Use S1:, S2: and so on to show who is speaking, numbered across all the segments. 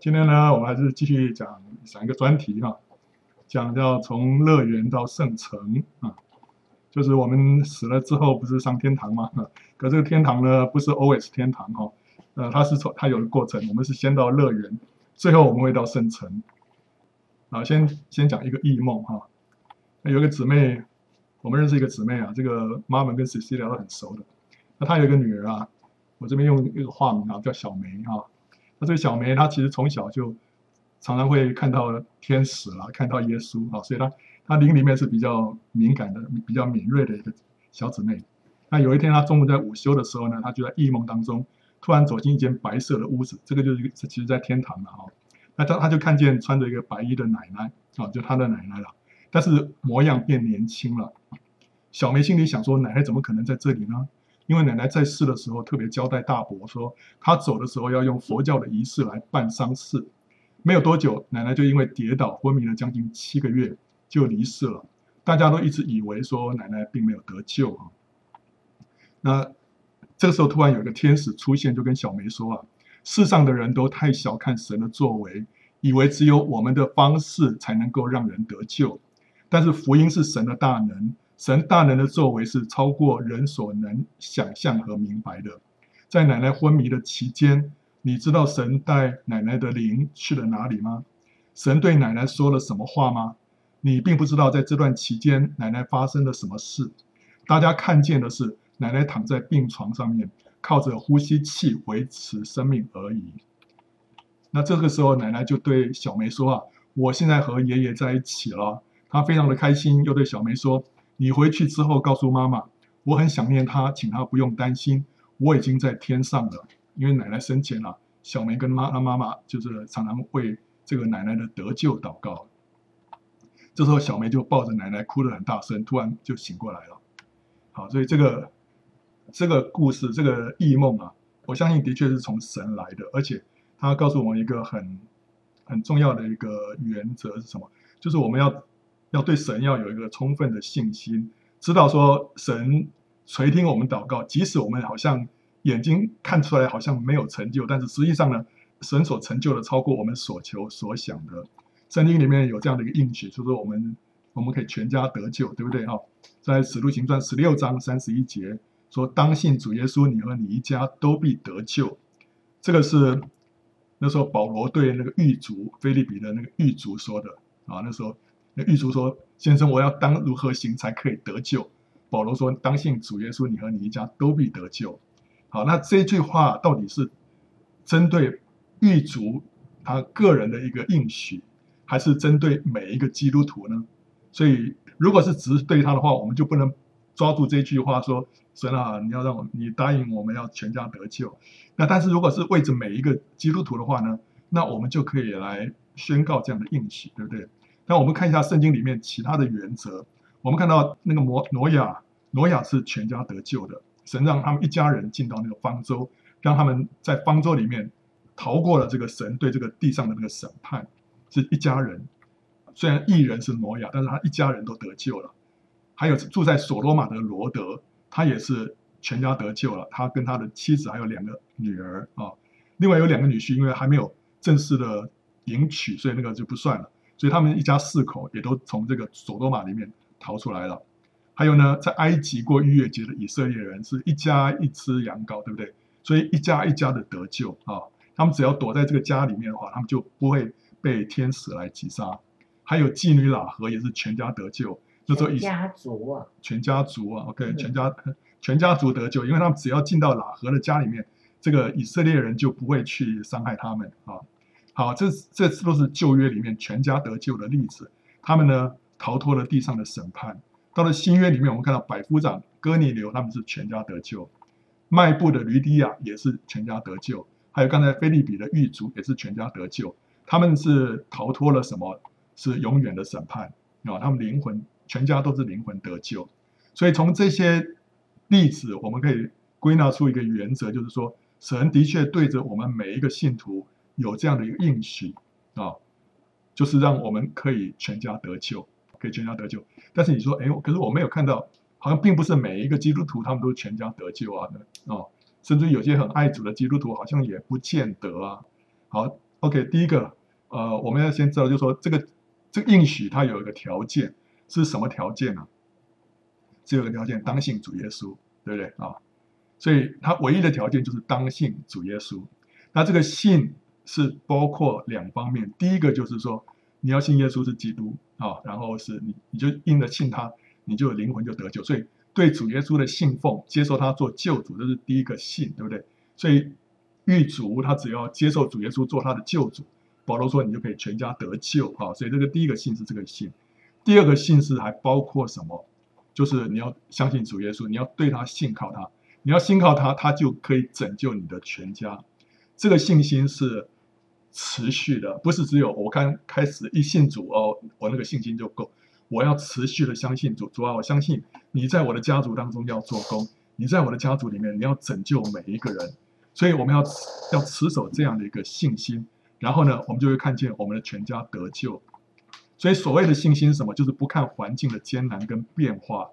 S1: 今天呢，我们还是继续讲讲一个专题哈，讲叫从乐园到圣城啊，就是我们死了之后不是上天堂吗？可这个天堂呢，不是 always 天堂哈，呃，它是从它有个过程，我们是先到乐园，最后我们会到圣城。啊，先先讲一个异梦哈，有一个姊妹，我们认识一个姊妹啊，这个妈妈跟 Cecilia 都很熟的，那她有一个女儿啊，我这边用一个化名啊，叫小梅哈。那这个小梅，她其实从小就常常会看到天使啦，看到耶稣啊，所以她她灵里面是比较敏感的，比较敏锐的一个小姊妹。那有一天，她中午在午休的时候呢，她就在异梦当中突然走进一间白色的屋子，这个就是其实在天堂了哈。那她她就看见穿着一个白衣的奶奶啊，就她的奶奶了，但是模样变年轻了。小梅心里想说，奶奶怎么可能在这里呢？因为奶奶在世的时候特别交代大伯说，她走的时候要用佛教的仪式来办丧事。没有多久，奶奶就因为跌倒昏迷了将近七个月，就离世了。大家都一直以为说奶奶并没有得救啊。那这个时候突然有一个天使出现，就跟小梅说啊，世上的人都太小看神的作为，以为只有我们的方式才能够让人得救。但是福音是神的大能。神大能的作为是超过人所能想象和明白的。在奶奶昏迷的期间，你知道神带奶奶的灵去了哪里吗？神对奶奶说了什么话吗？你并不知道在这段期间奶奶发生了什么事。大家看见的是奶奶躺在病床上面，靠着呼吸器维持生命而已。那这个时候，奶奶就对小梅说：“啊，我现在和爷爷在一起了。”她非常的开心，又对小梅说。你回去之后告诉妈妈，我很想念她，请她不用担心，我已经在天上了。因为奶奶生前啊，小梅跟妈她妈妈就是常常为这个奶奶的得救祷告。这时候小梅就抱着奶奶哭得很大声，突然就醒过来了。好，所以这个这个故事这个异梦啊，我相信的确是从神来的，而且他告诉我们一个很很重要的一个原则是什么？就是我们要。要对神要有一个充分的信心，知道说神垂听我们祷告，即使我们好像眼睛看出来好像没有成就，但是实际上呢，神所成就的超过我们所求所想的。圣经里面有这样的一个应许，就是说我们我们可以全家得救，对不对？哈，在使徒行传十六章三十一节说：“当信主耶稣，你和你一家都必得救。”这个是那时候保罗对那个狱卒腓利比的那个狱卒说的啊，那时候。那狱卒说：“先生，我要当如何行才可以得救？”保罗说：“当信主耶稣，你和你一家都必得救。”好，那这句话到底是针对狱卒他个人的一个应许，还是针对每一个基督徒呢？所以，如果是只是对他的话，我们就不能抓住这句话说：“神啊，你要让我，你答应我们要全家得救。”那但是如果是为着每一个基督徒的话呢？那我们就可以来宣告这样的应许，对不对？那我们看一下圣经里面其他的原则。我们看到那个摩挪亚，挪亚是全家得救的。神让他们一家人进到那个方舟，让他们在方舟里面逃过了这个神对这个地上的那个审判，是一家人。虽然一人是挪亚，但是他一家人都得救了。还有住在所罗玛的罗德，他也是全家得救了。他跟他的妻子还有两个女儿啊，另外有两个女婿，因为还没有正式的迎娶，所以那个就不算了。所以他们一家四口也都从这个索多玛里面逃出来了。还有呢，在埃及过逾越节的以色列人是一家一只羊羔，对不对？所以一家一家的得救啊。他们只要躲在这个家里面的话，他们就不会被天使来击杀。还有妓女喇合也是全家得救，那时候以
S2: 家族啊，
S1: 全家族啊，OK，全家全家族得救，因为他们只要进到喇合的家里面，这个以色列人就不会去伤害他们啊。好，这这都是旧约里面全家得救的例子。他们呢，逃脱了地上的审判。到了新约里面，我们看到百夫长哥尼流他们是全家得救，卖布的吕底亚也是全家得救，还有刚才菲利比的狱卒也是全家得救。他们是逃脱了什么？是永远的审判啊！他们灵魂全家都是灵魂得救。所以从这些例子，我们可以归纳出一个原则，就是说，神的确对着我们每一个信徒。有这样的一个应许啊，就是让我们可以全家得救，可以全家得救。但是你说，哎，可是我没有看到，好像并不是每一个基督徒他们都全家得救啊，哦，甚至有些很爱主的基督徒好像也不见得啊。好，OK，第一个，呃，我们要先知道，就是说这个这个应许它有一个条件，是什么条件呢？只有一个条件，当信主耶稣，对不对啊？所以它唯一的条件就是当信主耶稣。那这个信是包括两方面，第一个就是说你要信耶稣是基督啊，然后是你你就应着信他，你就灵魂就得救。所以对主耶稣的信奉，接受他做救主，这是第一个信，对不对？所以。狱卒他只要接受主耶稣做他的救主，保罗说你就可以全家得救啊！所以这个第一个信是这个信，第二个信是还包括什么？就是你要相信主耶稣，你要对他信靠他，你要信靠他，他就可以拯救你的全家。这个信心是持续的，不是只有我刚开始一信主哦，我那个信心就够。我要持续的相信主，主啊，我相信你在我的家族当中要做工，你在我的家族里面你要拯救每一个人。所以我们要要持守这样的一个信心，然后呢，我们就会看见我们的全家得救。所以所谓的信心是什么？就是不看环境的艰难跟变化，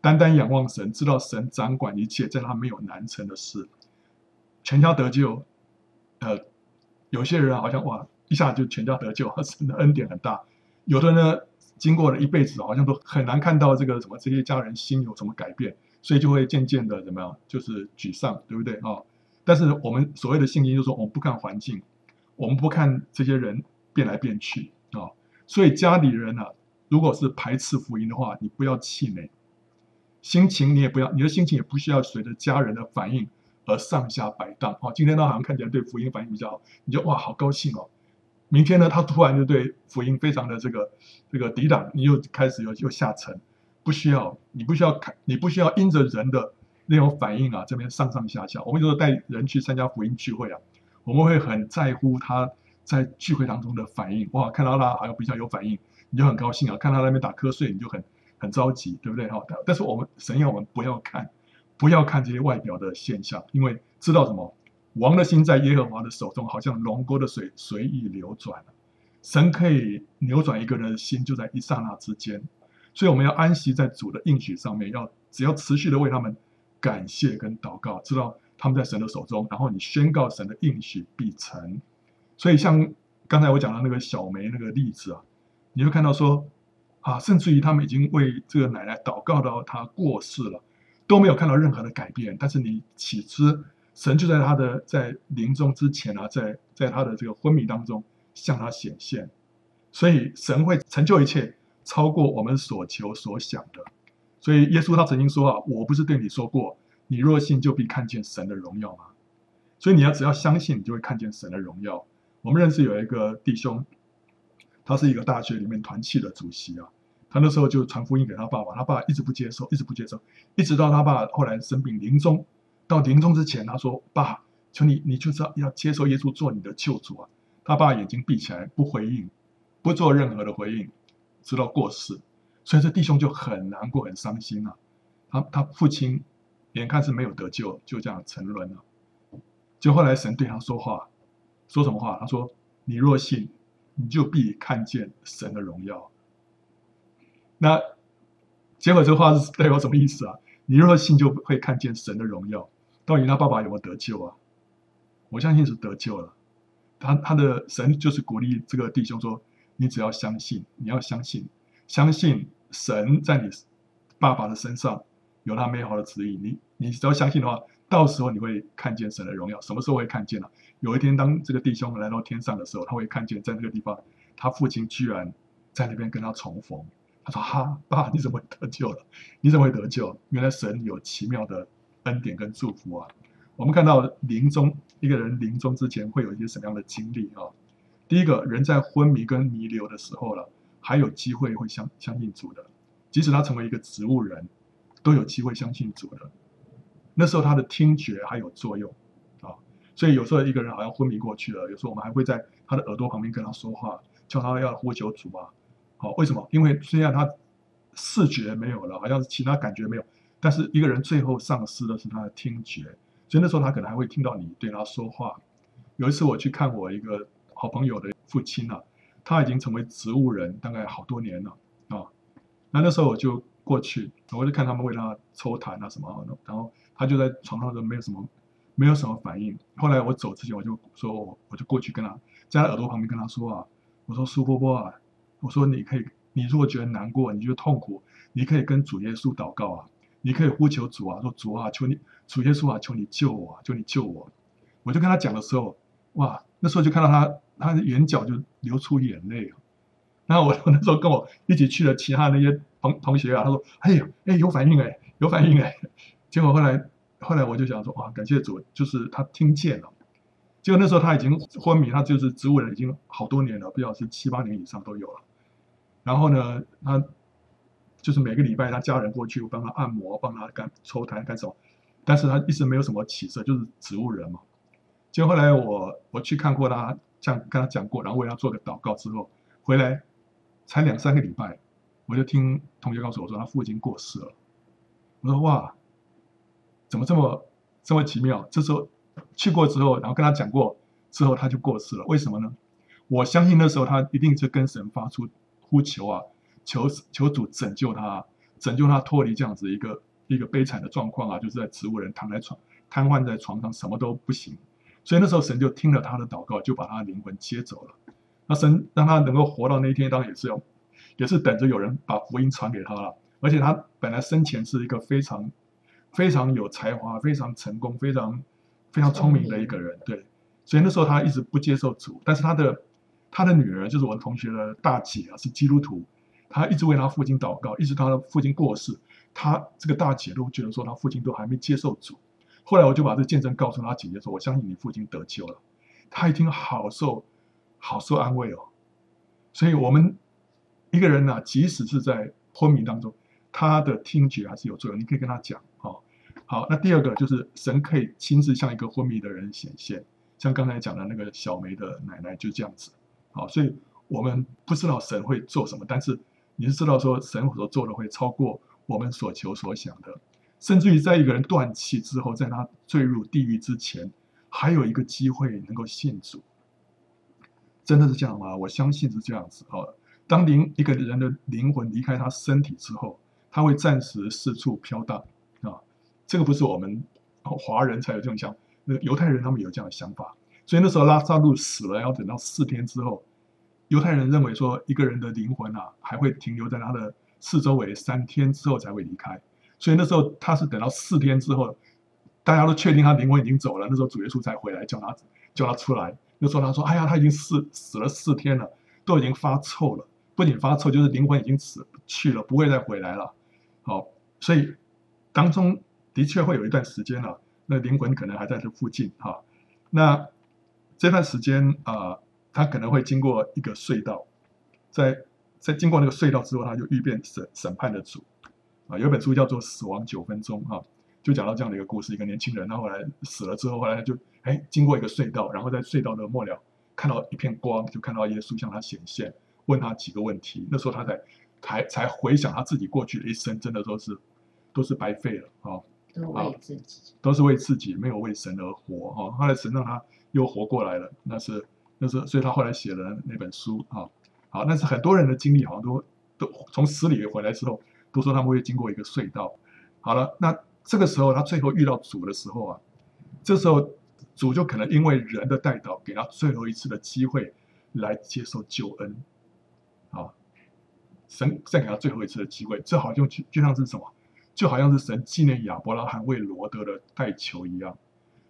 S1: 单单仰望神，知道神掌管一切，在他没有难成的事。全家得救，呃，有些人好像哇，一下就全家得救，真的恩典很大。有的呢，经过了一辈子，好像都很难看到这个什么这些家人心有什么改变，所以就会渐渐的怎么样，就是沮丧，对不对啊？但是我们所谓的信心，就是说我们不看环境，我们不看这些人变来变去啊。所以家里人啊，如果是排斥福音的话，你不要气馁，心情你也不要，你的心情也不需要随着家人的反应而上下摆荡啊。今天他好像看起来对福音反应比较好，你就哇好高兴哦。明天呢，他突然就对福音非常的这个这个抵挡，你又开始又又下沉。不需要，你不需要看，你不需要因着人的。那种反应啊，这边上上下下，我们有时候带人去参加福音聚会啊，我们会很在乎他在聚会当中的反应。哇，看到他好像比较有反应，你就很高兴啊；看到他那边打瞌睡，你就很很着急，对不对？哈，但是我们神要我们不要看，不要看这些外表的现象，因为知道什么？王的心在耶和华的手中，好像龙沟的水随意流转。神可以扭转一个人的心，就在一刹那之间。所以我们要安息在主的应许上面，要只要持续的为他们。感谢跟祷告，知道他们在神的手中，然后你宣告神的应许必成。所以像刚才我讲的那个小梅那个例子啊，你会看到说啊，甚至于他们已经为这个奶奶祷告到她过世了，都没有看到任何的改变。但是你岂知神就在他的在临终之前啊，在在他的这个昏迷当中向他显现。所以神会成就一切，超过我们所求所想的。所以耶稣他曾经说啊，我不是对你说过，你若信就必看见神的荣耀吗？所以你要只要相信，你就会看见神的荣耀。我们认识有一个弟兄，他是一个大学里面团契的主席啊，他那时候就传福音给他爸爸，他爸一直不接受，一直不接受，一直到他爸后来生病临终，到临终之前他说：“爸，求你，你就知道要接受耶稣做你的救主啊。”他爸眼睛闭起来不回应，不做任何的回应，直到过世。所以这弟兄就很难过、很伤心啊。他他父亲眼看是没有得救，就这样沉沦了。就后来神对他说话，说什么话？他说：“你若信，你就必看见神的荣耀。”那结果这话是代表什么意思啊？你若信，就会看见神的荣耀。到底他爸爸有没有得救啊？我相信是得救了。他他的神就是鼓励这个弟兄说：“你只要相信，你要相信。”相信神在你爸爸的身上有他美好的旨意，你你只要相信的话，到时候你会看见神的荣耀。什么时候会看见呢？有一天，当这个弟兄来到天上的时候，他会看见在那个地方，他父亲居然在那边跟他重逢。他说：“哈，爸，你怎么得救了？你怎么会得救？原来神有奇妙的恩典跟祝福啊！”我们看到临终一个人临终之前会有一些什么样的经历啊？第一个人在昏迷跟弥留的时候了。还有机会会相相信主的，即使他成为一个植物人，都有机会相信主的。那时候他的听觉还有作用啊，所以有时候一个人好像昏迷过去了，有时候我们还会在他的耳朵旁边跟他说话，叫他要呼求主啊。好，为什么？因为虽然他视觉没有了，好像是其他感觉没有，但是一个人最后丧失的是他的听觉，所以那时候他可能还会听到你对他说话。有一次我去看我一个好朋友的父亲啊。他已经成为植物人，大概好多年了啊。那那时候我就过去，我就看他们为他抽痰啊什么，然后他就在床上都没有什么，没有什么反应。后来我走之前，我就说，我就过去跟他在他耳朵旁边跟他说啊，我说苏波波啊，我说你可以，你如果觉得难过，你觉得痛苦，你可以跟主耶稣祷告啊，你可以呼求主啊，说主啊，求你，主耶稣啊，求你救我，求你救我。我就跟他讲的时候，哇，那时候就看到他，他的眼角就流出眼泪。然后我 我那时候跟我一起去的其他那些同同学啊，他说，哎呦，哎有反应哎，有反应哎。结果后来后来我就想说，哇，感谢主，就是他听见了。结果那时候他已经昏迷，他就是植物人，已经好多年了，不知道是七八年以上都有了。然后呢，他就是每个礼拜他家人过去帮他按摩，帮他干抽痰干什么，但是他一直没有什么起色，就是植物人嘛。结果后来我我去看过他，这样跟他讲过，然后为他做个祷告之后，回来才两三个礼拜，我就听同学告诉我说他父亲过世了。我说哇，怎么这么这么奇妙？这时候。去过之后，然后跟他讲过之后，他就过世了。为什么呢？我相信那时候他一定是跟神发出呼求啊，求求主拯救他，拯救他脱离这样子一个一个悲惨的状况啊，就是在植物人躺在床瘫痪在床上，什么都不行。所以那时候神就听了他的祷告，就把他的灵魂接走了。那神让他能够活到那一天，当然也是要也是等着有人把福音传给他了。而且他本来生前是一个非常非常有才华、非常成功、非常。非常聪明的一个人，对，所以那时候他一直不接受主，但是他的他的女儿就是我的同学的大姐啊，是基督徒，她一直为他父亲祷告，一直到他父亲过世，他这个大姐都觉得说他父亲都还没接受主。后来我就把这见证告诉他姐姐说，我相信你父亲得救了。他一听好受好受安慰哦，所以我们一个人呢、啊，即使是在昏迷当中，他的听觉还是有作用，你可以跟他讲哦。好，那第二个就是神可以亲自向一个昏迷的人显现，像刚才讲的那个小梅的奶奶就这样子。好，所以我们不知道神会做什么，但是你是知道说神所做的会超过我们所求所想的，甚至于在一个人断气之后，在他坠入地狱之前，还有一个机会能够信主。真的是这样吗？我相信是这样子。好，当灵一个人的灵魂离开他身体之后，他会暂时四处飘荡啊。这个不是我们华人才有这种想，那犹太人他们有这样的想法，所以那时候拉撒路死了，要等到四天之后，犹太人认为说一个人的灵魂啊还会停留在他的四周围三天之后才会离开，所以那时候他是等到四天之后，大家都确定他灵魂已经走了，那时候主耶稣才回来叫他叫他出来，那时候他说：“哎呀，他已经死死了四天了，都已经发臭了，不仅发臭，就是灵魂已经死去了，不会再回来了。”好，所以当中。的确会有一段时间，啊，那灵魂可能还在这附近哈。那这段时间啊，他可能会经过一个隧道，在在经过那个隧道之后，他就遇变审审判的主啊。有本书叫做《死亡九分钟》哈，就讲到这样的一个故事：一个年轻人，他后来死了之后，后来他就哎经过一个隧道，然后在隧道的末了看到一片光，就看到耶稣向他显现，问他几个问题。那时候他才才才回想他自己过去的一生，真的都是都是白费了啊。
S2: 都为自己，
S1: 都是为自己，没有为神而活哈。后来神让他又活过来了，那是那是，所以他后来写了那本书啊。好，那是很多人的经历，好像都都从死里回来之后，都说他们会经过一个隧道。好了，那这个时候他最后遇到主的时候啊，这时候主就可能因为人的代祷，给他最后一次的机会来接受救恩。啊，神再给他最后一次的机会，这好像就就像是什么？就好像是神纪念亚伯拉罕为罗德的代求一样，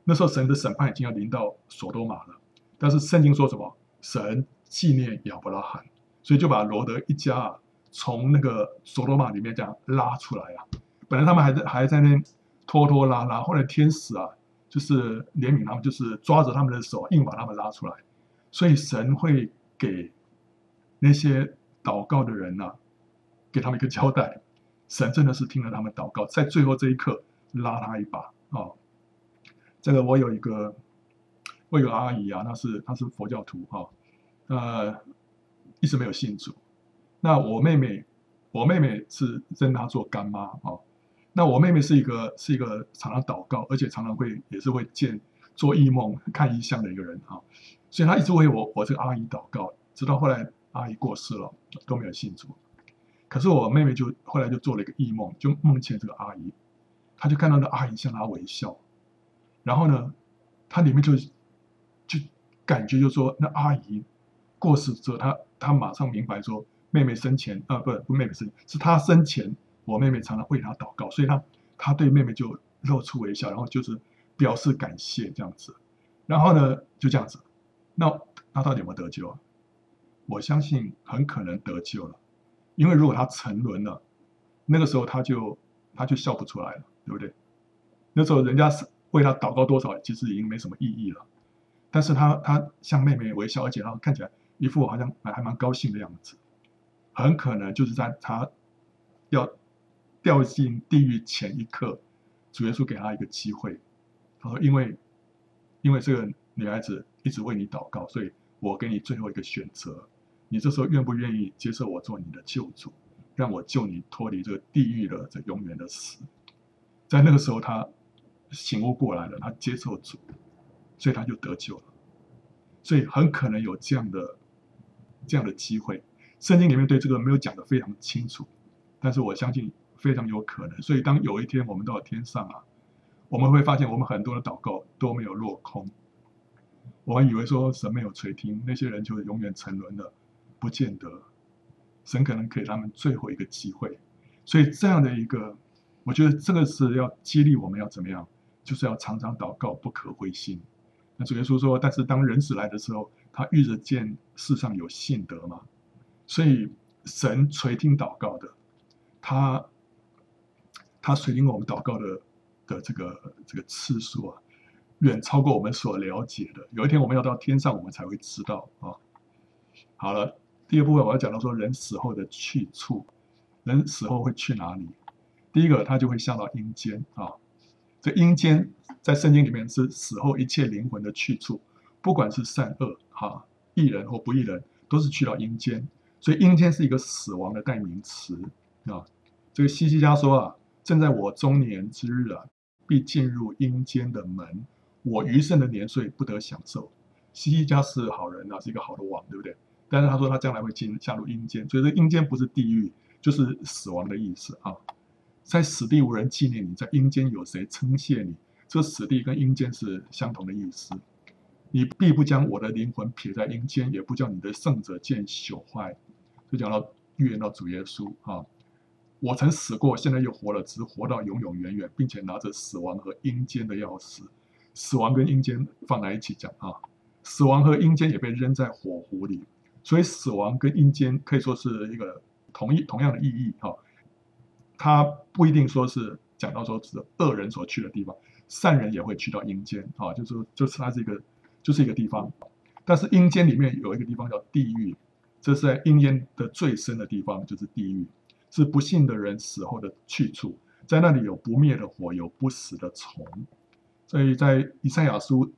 S1: 那时候神的审判已经要临到所多玛了，但是圣经说什么？神纪念亚伯拉罕，所以就把罗德一家啊从那个所多玛里面这样拉出来啊。本来他们还在还在那拖拖拉拉，后来天使啊就是怜悯他们，就是抓着他们的手硬把他们拉出来。所以神会给那些祷告的人呐、啊，给他们一个交代。神真的是听了他们祷告，在最后这一刻拉他一把啊、这个我有一个，我有个阿姨啊，那是她是佛教徒哈、呃，一直没有信主。那我妹妹，我妹妹是认她做干妈啊、哦。那我妹妹是一个是一个常常祷告，而且常常会也是会见做异梦、看异象的一个人啊、所以她一直为我我这个阿姨祷告，直到后来阿姨过世了都没有信主。可是我妹妹就后来就做了一个异梦，就梦见这个阿姨，她就看到那阿姨向她微笑，然后呢，他里面就就感觉就说，那阿姨过世之后，他他马上明白说，妹妹生前啊，不不，妹妹生是他生前，我妹妹常常为他祷告，所以他他对妹妹就露出微笑，然后就是表示感谢这样子。然后呢，就这样子，那他到底有没有得救啊？我相信很可能得救了，因为如果他沉沦了，那个时候他就他就笑不出来了，对不对？那时候人家是为他祷告多少，其实已经没什么意义了。但是他他向妹妹微笑，而且他看起来一副好像还蛮高兴的样子，很可能就是在他要掉进地狱前一刻，主耶稣给他一个机会，他说：“因为因为这个女孩子一直为你祷告，所以我给你最后一个选择。”你这时候愿不愿意接受我做你的救主，让我救你脱离这个地狱的这永远的死？在那个时候，他醒悟过来了，他接受主，所以他就得救了。所以很可能有这样的这样的机会。圣经里面对这个没有讲的非常清楚，但是我相信非常有可能。所以当有一天我们到了天上啊，我们会发现我们很多的祷告都没有落空。我们以为说神没有垂听，那些人就永远沉沦了。不见得，神可能给他们最后一个机会，所以这样的一个，我觉得这个是要激励我们要怎么样，就是要常常祷告，不可灰心。那主耶稣说，但是当人子来的时候，他遇着见世上有信德吗？所以神垂听祷告的，他他垂听我们祷告的的这个这个次数啊，远超过我们所了解的。有一天我们要到天上，我们才会知道啊。好了。第二部分我要讲到说，人死后的去处，人死后会去哪里？第一个，他就会下到阴间啊。这阴间在圣经里面是死后一切灵魂的去处，不管是善恶哈，义人或不义人，都是去到阴间。所以阴间是一个死亡的代名词啊。这个西西家说啊，正在我中年之日啊，必进入阴间的门，我余剩的年岁不得享受。西西家是好人啊，是一个好的王，对不对？但是他说他将来会进下入阴间，所以这阴间不是地狱，就是死亡的意思啊。在死地无人纪念你，在阴间有谁称谢你？这死地跟阴间是相同的意思。你必不将我的灵魂撇在阴间，也不叫你的圣者见朽坏。就讲到预言到主耶稣啊，我曾死过，现在又活了，只活到永永远远，并且拿着死亡和阴间的钥匙。死亡跟阴间放在一起讲啊，死亡和阴间也被扔在火湖里。所以死亡跟阴间可以说是一个同一同样的意义哈，它不一定说是讲到说是恶人所去的地方，善人也会去到阴间啊，就是就是它是一个就是一个地方，但是阴间里面有一个地方叫地狱，这是在阴间的最深的地方，就是地狱，是不幸的人死后的去处，在那里有不灭的火，有不死的虫，所以在以赛亚书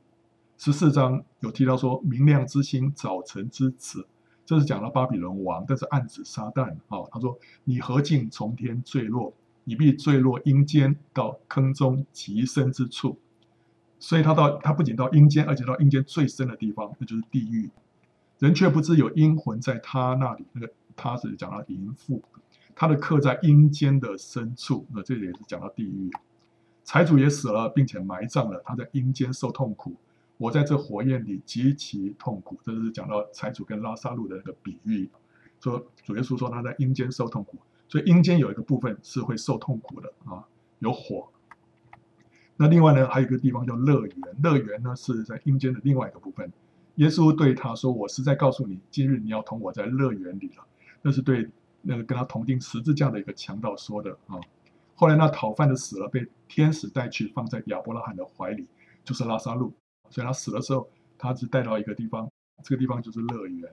S1: 十四章有提到说，明亮之星，早晨之子。这是讲了巴比伦王，但是暗指撒旦啊。他说：“你何竟从天坠落？你必坠落阴间，到坑中极深之处。”所以他到他不仅到阴间，而且到阴间最深的地方，那就是地狱。人却不知有阴魂在他那里。那个他是讲到淫妇，他的刻在阴间的深处。那这里也是讲到地狱。财主也死了，并且埋葬了，他在阴间受痛苦。我在这火焰里极其痛苦，这是讲到财主跟拉撒路的那个比喻，说主耶稣说他在阴间受痛苦，所以阴间有一个部分是会受痛苦的啊，有火。那另外呢，还有一个地方叫乐园，乐园呢是在阴间的另外一个部分。耶稣对他说：“我实在告诉你，今日你要同我在乐园里了。”那是对那个跟他同钉十字架的一个强盗说的啊。后来那讨饭的死了，被天使带去放在亚伯拉罕的怀里，就是拉撒路。所以他死的时候，他只带到一个地方，这个地方就是乐园。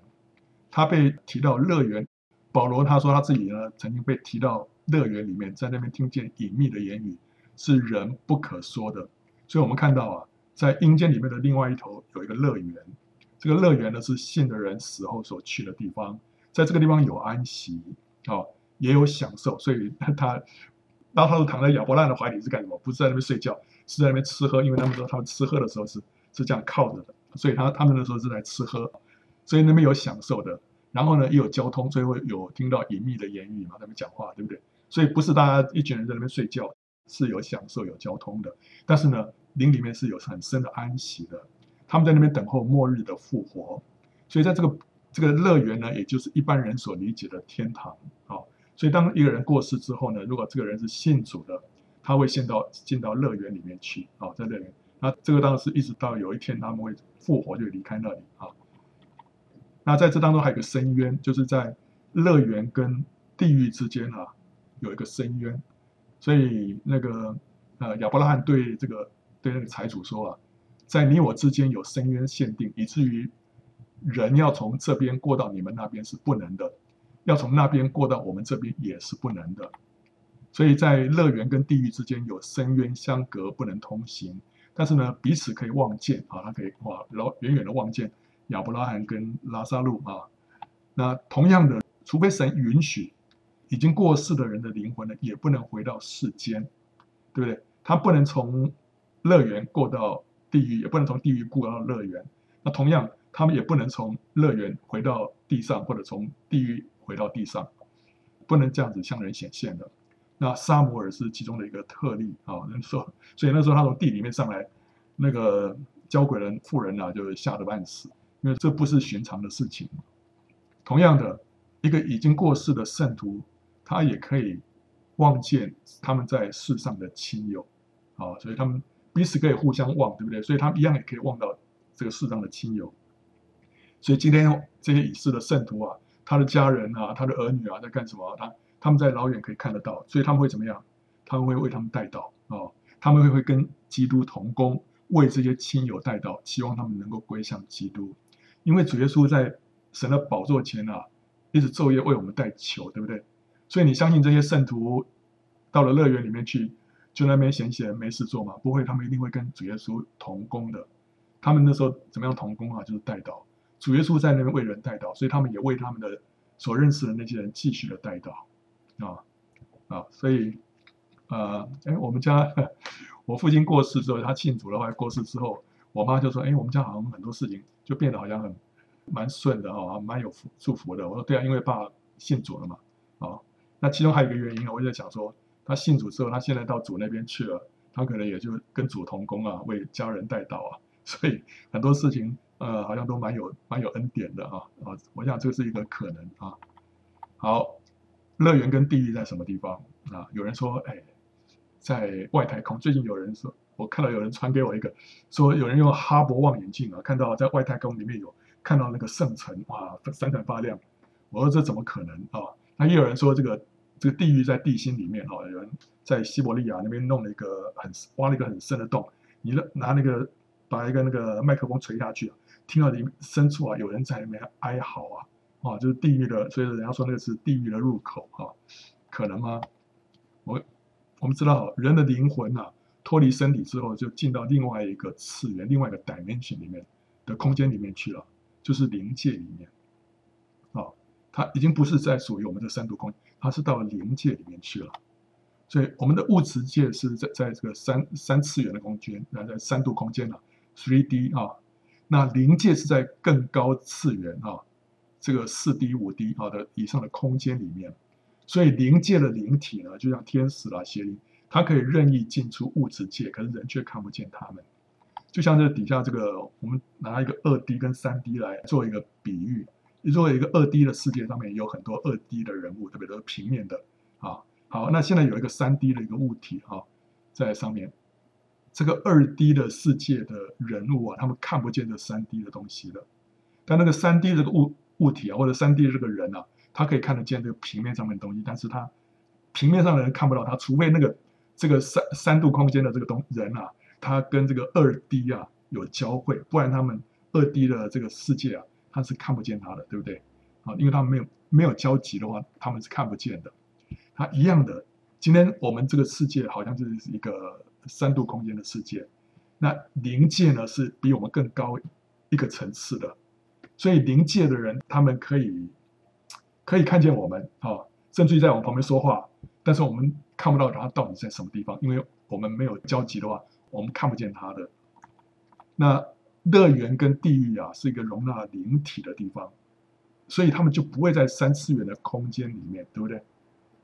S1: 他被提到乐园，保罗他说他自己呢曾经被提到乐园里面，在那边听见隐秘的言语，是人不可说的。所以我们看到啊，在阴间里面的另外一头有一个乐园，这个乐园呢是信的人死后所去的地方，在这个地方有安息啊，也有享受。所以他，然后他就躺在亚伯拉罕的怀里是干什么？不是在那边睡觉，是在那边吃喝，因为他们说他们吃喝的时候是。是这样靠着的，所以他他们那时候是在吃喝，所以那边有享受的，然后呢又有交通，最后有听到隐秘的言语嘛，他们讲话，对不对？所以不是大家一群人在那边睡觉，是有享受有交通的，但是呢灵里面是有很深的安息的。他们在那边等候末日的复活。所以在这个这个乐园呢，也就是一般人所理解的天堂啊。所以当一个人过世之后呢，如果这个人是信主的，他会进到进到乐园里面去啊，在乐园。那这个当然是一直到有一天他们会复活，就离开那里啊。那在这当中还有一个深渊，就是在乐园跟地狱之间啊，有一个深渊。所以那个呃亚伯拉罕对这个对那个财主说啊，在你我之间有深渊限定，以至于人要从这边过到你们那边是不能的，要从那边过到我们这边也是不能的。所以在乐园跟地狱之间有深渊相隔，不能通行。但是呢，彼此可以望见啊，他可以哇，然后远远的望见亚伯拉罕跟拉撒路啊。那同样的，除非神允许，已经过世的人的灵魂呢，也不能回到世间，对不对？他不能从乐园过到地狱，也不能从地狱过到乐园。那同样，他们也不能从乐园回到地上，或者从地狱回到地上，不能这样子向人显现的。那撒摩尔是其中的一个特例啊，那时候，所以那时候他从地里面上来，那个交鬼人妇人啊，就吓得半死，因为这不是寻常的事情。同样的，一个已经过世的圣徒，他也可以望见他们在世上的亲友，啊，所以他们彼此可以互相望，对不对？所以他们一样也可以望到这个世上的亲友。所以今天这些已逝的圣徒啊，他的家人啊，他的儿女啊，在干什么？他他们在老远可以看得到，所以他们会怎么样？他们会为他们代祷啊、他们会会跟基督同工，为这些亲友代祷，希望他们能够归向基督。因为主耶稣在神的宝座前啊，一直昼夜为我们代求，对不对？所以你相信这些圣徒到了乐园里面去，就那边闲闲没事做嘛？不会，他们一定会跟主耶稣同工的。他们那时候怎么样同工啊？就是代祷，主耶稣在那边为人代祷，所以他们也为他们的所认识的那些人继续的代祷。啊啊，所以呃，哎，我们家我父亲过世之后，他信主的话过世之后，我妈就说：“哎，我们家好像很多事情就变得好像很蛮顺的哈，蛮有福祝福的。”我说：“对啊，因为爸信主了嘛。”啊，那其中还有一个原因，我就在想说，他信主之后，他现在到主那边去了，他可能也就跟主同工啊，为家人代祷啊，所以很多事情呃，好像都蛮有蛮有恩典的啊啊，我想这是一个可能啊。好。乐园跟地狱在什么地方啊？有人说，哎，在外太空。最近有人说，我看到有人传给我一个，说有人用哈勃望远镜啊，看到在外太空里面有看到那个圣城，哇，闪闪发亮。我说这怎么可能啊？那也有人说，这个这个地狱在地心里面啊，有人在西伯利亚那边弄了一个很挖了一个很深的洞，你拿那个把一个那个麦克风垂下去，听到里深处啊有人在里面哀嚎啊。啊，就是地狱的，所以人家说那个是地狱的入口啊，可能吗？我我们知道，人的灵魂啊，脱离身体之后，就进到另外一个次元、另外一个 dimension 里面的空间里面去了，就是灵界里面。啊，它已经不是在属于我们的三度空间，它是到了灵界里面去了。所以，我们的物质界是在在这个三三次元的空间，然后在三度空间了，three D 啊。那灵界是在更高次元啊。这个四 D、五 D 啊的以上的空间里面，所以灵界的灵体呢，就像天使啦、邪灵，它可以任意进出物质界，可是人却看不见他们。就像这底下这个，我们拿一个二 D 跟三 D 来做一个比喻，你作为一个二 D 的世界上面有很多二 D 的人物，特别都是平面的啊。好，那现在有一个三 D 的一个物体啊，在上面，这个二 D 的世界的人物啊，他们看不见这三 D 的东西的，但那个三 D 这个物。物体啊，或者三 D 这个人啊，他可以看得见这个平面上面的东西，但是他平面上的人看不到他，除非那个这个三三度空间的这个东人啊，他跟这个二 D 啊有交汇，不然他们二 D 的这个世界啊，他是看不见他的，对不对？啊，因为他们没有没有交集的话，他们是看不见的。他一样的，今天我们这个世界好像就是一个三度空间的世界，那灵界呢是比我们更高一个层次的。所以灵界的人，他们可以可以看见我们啊，甚至于在我们旁边说话，但是我们看不到他到底在什么地方，因为我们没有交集的话，我们看不见他的。那乐园跟地狱啊，是一个容纳灵体的地方，所以他们就不会在三次元的空间里面，对不对？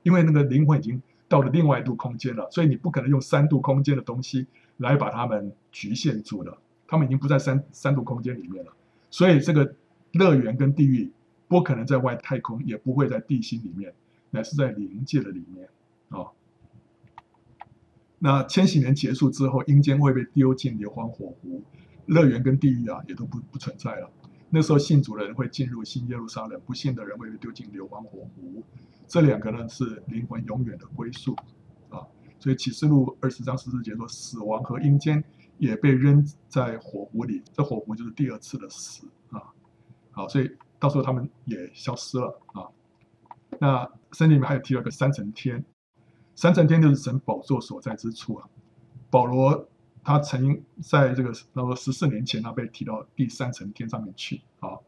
S1: 因为那个灵魂已经到了另外一度空间了，所以你不可能用三度空间的东西来把他们局限住了。他们已经不在三三度空间里面了，所以这个乐园跟地狱不可能在外太空，也不会在地心里面，乃是在灵界的里面啊。那千禧年结束之后，阴间会被丢进硫磺火湖，乐园跟地狱啊也都不不存在了。那时候信主的人会进入新耶路撒冷，不信的人会被丢进硫磺火湖。这两个呢是灵魂永远的归宿啊。所以启示录二十章十四节说，死亡和阴间也被扔在火湖里，这火湖就是第二次的死啊。好，所以到时候他们也消失了啊。那圣经里面还有提到一个三层天。三层天就是神宝座所在之处啊。保罗他曾经在这个他说十四年前，他被提到第三层天上面去啊。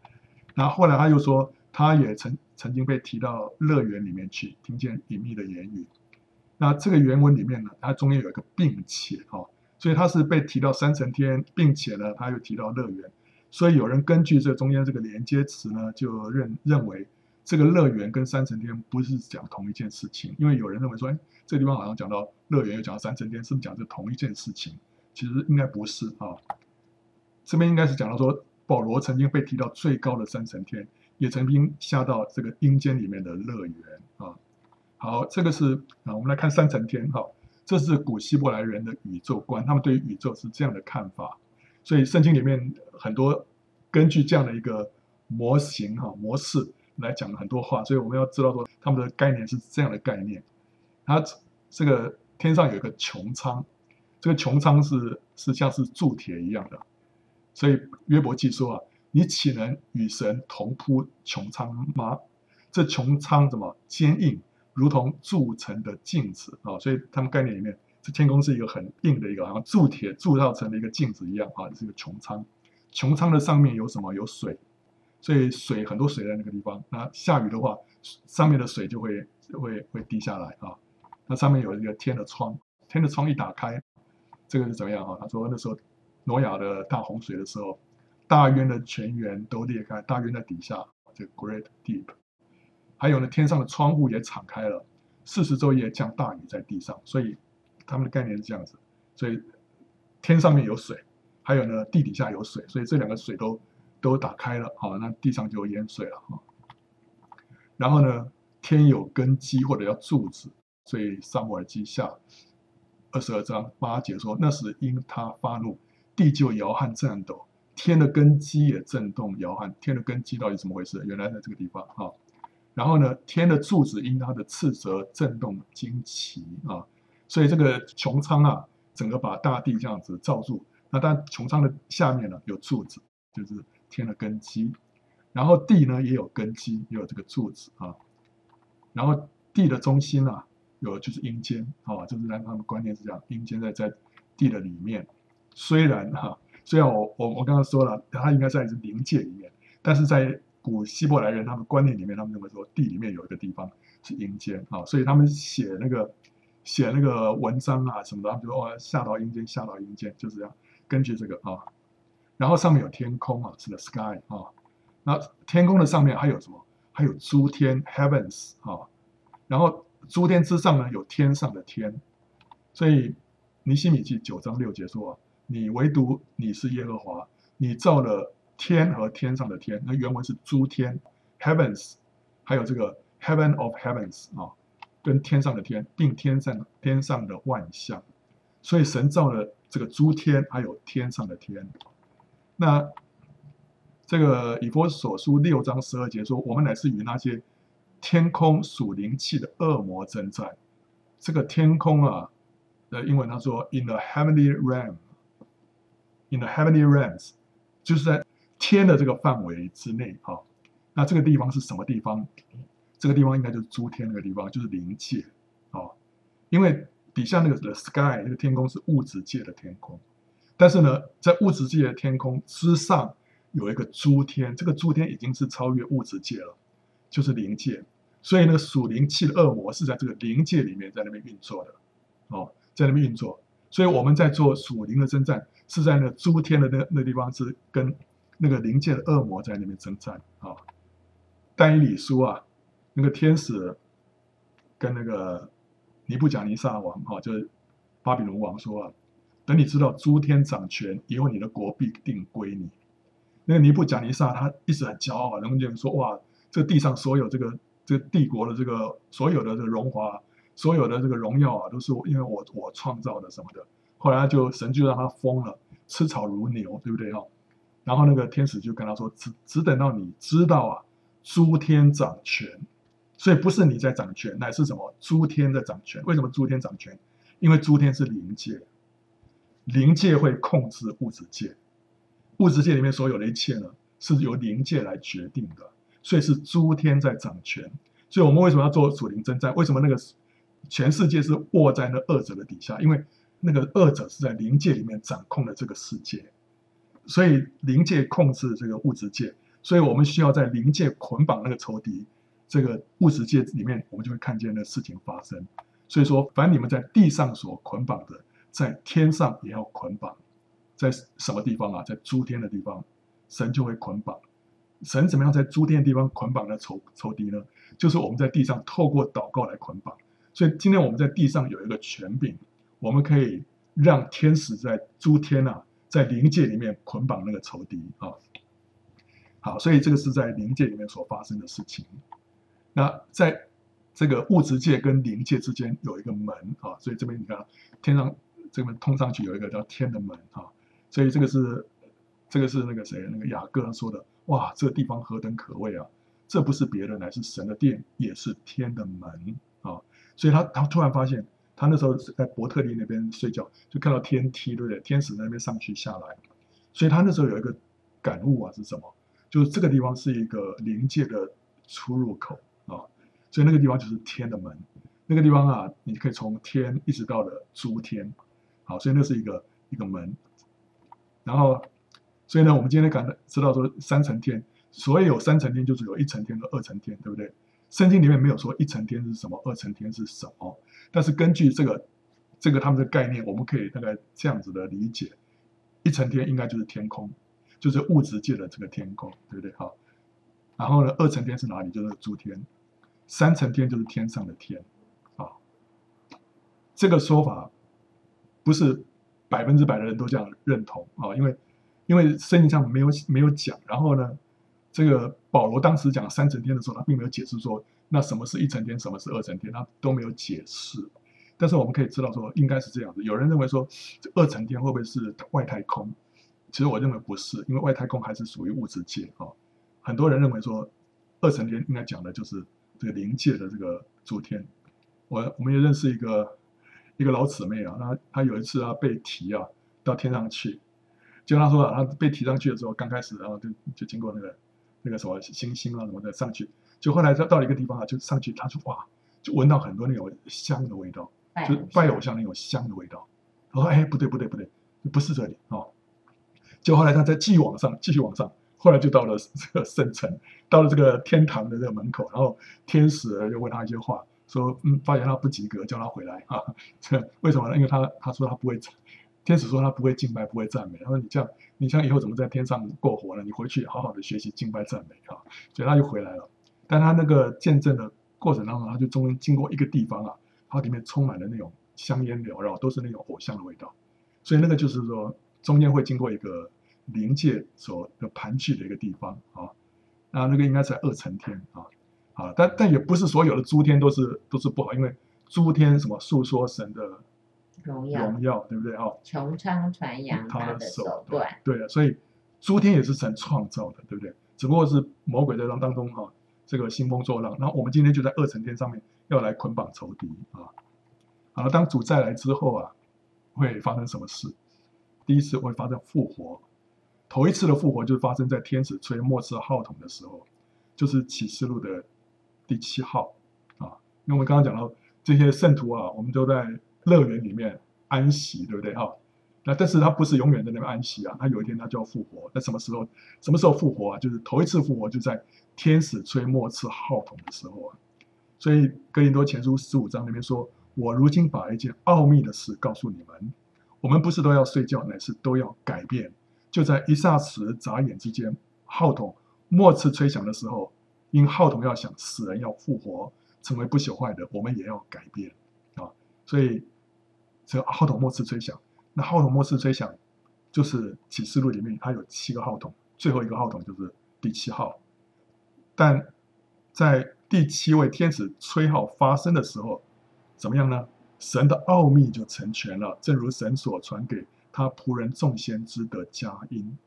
S1: 那后来他又说，他也曾曾经被提到乐园里面去，听见隐秘的言语。那这个原文里面呢，它中间有一个并且啊，所以他是被提到三层天，并且呢，他又提到乐园。所以有人根据这中间这个连接词呢，就认认为。这个乐园跟三层天不是讲同一件事情，因为有人认为说，哎，这个地方好像讲到乐园，又讲到三层天，是不是讲的同一件事情？其实应该不是啊。这边应该是讲到说，保罗曾经被提到最高的三层天，也曾经下到这个阴间里面的乐园啊。好，这个是啊，我们来看三层天哈，这是古希伯来人的宇宙观，他们对于宇宙是这样的看法。所以圣经里面很多根据这样的一个模型哈模式。来讲很多话，所以我们要知道说他们的概念是这样的概念。他这个天上有一个穹苍，这个穹苍是是像是铸铁一样的。所以约伯记说啊，你岂能与神同铺穹苍吗？这穹苍怎么坚硬，如同铸成的镜子啊？所以他们概念里面，这天空是一个很硬的一个，好像铸铁铸造成的一个镜子一样啊，是一个穹苍。穹苍的上面有什么？有水。所以水很多水在那个地方，那下雨的话，上面的水就会会会滴下来啊。那上面有一个天的窗，天的窗一打开，这个是怎么样啊？他说那时候挪亚的大洪水的时候，大渊的泉源都裂开，大渊在底下，这 Great Deep。还有呢，天上的窗户也敞开了，四十昼夜降大雨在地上。所以他们的概念是这样子，所以天上面有水，还有呢地底下有水，所以这两个水都。都打开了，好，那地上就有淹水了哈。然后呢，天有根基或者叫柱子，所以撒母耳记下二十二章八节说，那时因他发怒，地就摇撼颤抖，天的根基也震动摇撼。天的根基到底怎么回事？原来在这个地方哈。然后呢，天的柱子因他的斥责震动惊奇啊。所以这个穹苍啊，整个把大地这样子罩住。那当然，穹苍的下面呢有柱子，就是。天的根基，然后地呢也有根基，也有这个柱子啊。然后地的中心啊，有就是阴间啊，就是让他们观念是这样，阴间在在地的里面。虽然哈、啊，虽然我我我刚刚说了，它应该在是灵界里面，但是在古希伯来人他们观念里面，他们认为说地里面有一个地方是阴间啊，所以他们写那个写那个文章啊什么的，他们就说哦下到阴间，下到阴间，就是这样，根据这个啊。然后上面有天空啊，是 the sky 啊。那天空的上面还有什么？还有诸天 heavens 啊。然后诸天之上呢，有天上的天。所以尼希米记九章六节说啊：“你唯独你是耶和华，你造了天和天上的天。”那原文是诸天 heavens，还有这个 heaven of heavens 啊，跟天上的天，并天上天上的万象。所以神造了这个诸天，还有天上的天。那这个以弗所书六章十二节说：“我们乃是与那些天空属灵气的恶魔争战。”这个天空啊，的英文他说：“in the heavenly realm，in the heavenly realms，就是在天的这个范围之内啊。那这个地方是什么地方？这个地方应该就是诸天那个地方，就是灵界啊。因为底下那个 the sky 那个天空是物质界的天空。但是呢，在物质界的天空之上有一个诸天，这个诸天已经是超越物质界了，就是灵界。所以呢，属灵气的恶魔是在这个灵界里面在那边运作的，哦，在那边运作。所以我们在做属灵的征战，是在那诸天的那那地方是跟那个灵界的恶魔在那边征战啊。但以理书啊，那个天使跟那个尼布甲尼撒王哈，就是巴比伦王说啊。等你知道诸天掌权以后，你的国必定归你。那个尼布甲尼撒他一直很骄傲，然后就说：哇，这地上所有这个这个帝国的这个所有的这个荣华，所有的这个荣耀啊，都是因为我我创造的什么的。后来他就神就让他疯了，吃草如牛，对不对哈？然后那个天使就跟他说：只只等到你知道啊，诸天掌权，所以不是你在掌权，乃是什么？诸天在掌权。为什么诸天掌权？因为诸天是灵界。灵界会控制物质界，物质界里面所有的一切呢，是由灵界来决定的，所以是诸天在掌权。所以我们为什么要做属灵征战？为什么那个全世界是卧在那二者的底下？因为那个二者是在灵界里面掌控了这个世界，所以灵界控制这个物质界，所以我们需要在灵界捆绑那个仇敌，这个物质界里面，我们就会看见那事情发生。所以说，凡你们在地上所捆绑的。在天上也要捆绑，在什么地方啊？在诸天的地方，神就会捆绑。神怎么样在诸天的地方捆绑的仇仇敌呢？就是我们在地上透过祷告来捆绑。所以今天我们在地上有一个权柄，我们可以让天使在诸天啊，在灵界里面捆绑那个仇敌啊。好，所以这个是在灵界里面所发生的事情。那在这个物质界跟灵界之间有一个门啊，所以这边你看天上。这边通上去有一个叫天的门啊，所以这个是这个是那个谁那个雅各说的哇，这个地方何等可畏啊！这不是别人，乃是神的殿，也是天的门啊！所以他他突然发现，他那时候在伯特利那边睡觉，就看到天梯，对不对？天使那边上去下来，所以他那时候有一个感悟啊，是什么？就是这个地方是一个灵界的出入口啊，所以那个地方就是天的门，那个地方啊，你可以从天一直到了诸天。好，所以那是一个一个门，然后，所以呢，我们今天感知道说三层天，所以有三层天就是有一层天和二层天，对不对？圣经里面没有说一层天是什么，二层天是什么，但是根据这个这个他们的概念，我们可以大概这样子的理解，一层天应该就是天空，就是物质界的这个天空，对不对？好，然后呢，二层天是哪里？就是诸天，三层天就是天上的天，啊，这个说法。不是百分之百的人都这样认同啊，因为因为圣经上没有没有讲，然后呢，这个保罗当时讲三层天的时候，他并没有解释说那什么是一层天，什么是二层天，他都没有解释。但是我们可以知道说，应该是这样子。有人认为说，这二层天会不会是外太空？其实我认为不是，因为外太空还是属于物质界啊。很多人认为说，二层天应该讲的就是这个灵界的这个诸天。我我们也认识一个。一个老姊妹啊，她她有一次啊被提啊到天上去，就她说啊，她被提上去的时候，刚开始然后就就经过那个那个什么星星啊什么的上去，就后来到到了一个地方啊，就上去，他说哇，就闻到很多那种香的味道，就拜偶像那种香的味道。她说哎，不对不对不对，不是这里哦。就后来他再继续往上，继续往上，后来就到了这个圣城，到了这个天堂的这个门口，然后天使就问他一些话。说嗯，发现他不及格，叫他回来啊！这 为什么呢？因为他他说他不会，天使说他不会敬拜，不会赞美。他说你这样，你像以后怎么在天上过活呢？你回去好好的学习敬拜赞美啊！所以他就回来了。但他那个见证的过程当中，他就中间经过一个地方啊，它里面充满了那种香烟缭绕，都是那种偶像的味道。所以那个就是说，中间会经过一个灵界所的盘踞的一个地方啊。那那个应该在二层天啊。啊，但但也不是所有的诸天都是都是不好，因为诸天什么诉说神的荣耀，荣耀对不对啊？
S2: 穹苍传扬他的手段，
S1: 对啊，所以诸天也是神创造的，对不对？只不过是魔鬼在当当中哈、啊，这个兴风作浪。然后我们今天就在二层天上面要来捆绑仇敌啊。好了，当主再来之后啊，会发生什么事？第一次会发生复活，头一次的复活就是发生在天使吹末世号筒的时候，就是启示录的。第七号啊，因为我们刚刚讲到这些圣徒啊，我们都在乐园里面安息，对不对哈？那但是他不是永远在那边安息啊，他有一天他就要复活。那什么时候？什么时候复活啊？就是头一次复活就在天使吹末次号筒的时候啊。所以哥林多前书十五章那边说：“我如今把一件奥秘的事告诉你们，我们不是都要睡觉，乃是都要改变。就在一霎时眨眼之间，号筒末次吹响的时候。”因号筒要响，死人要复活，成为不朽坏的，我们也要改变！所以这个号筒末次吹响，那号筒末次吹响，就是启示录里面它有七个号筒，最后一个号筒就是第七号。但在第七位天使吹号发声的时候，怎么样呢？神的奥秘就成全了，正如神所传给他仆人众先知的佳音。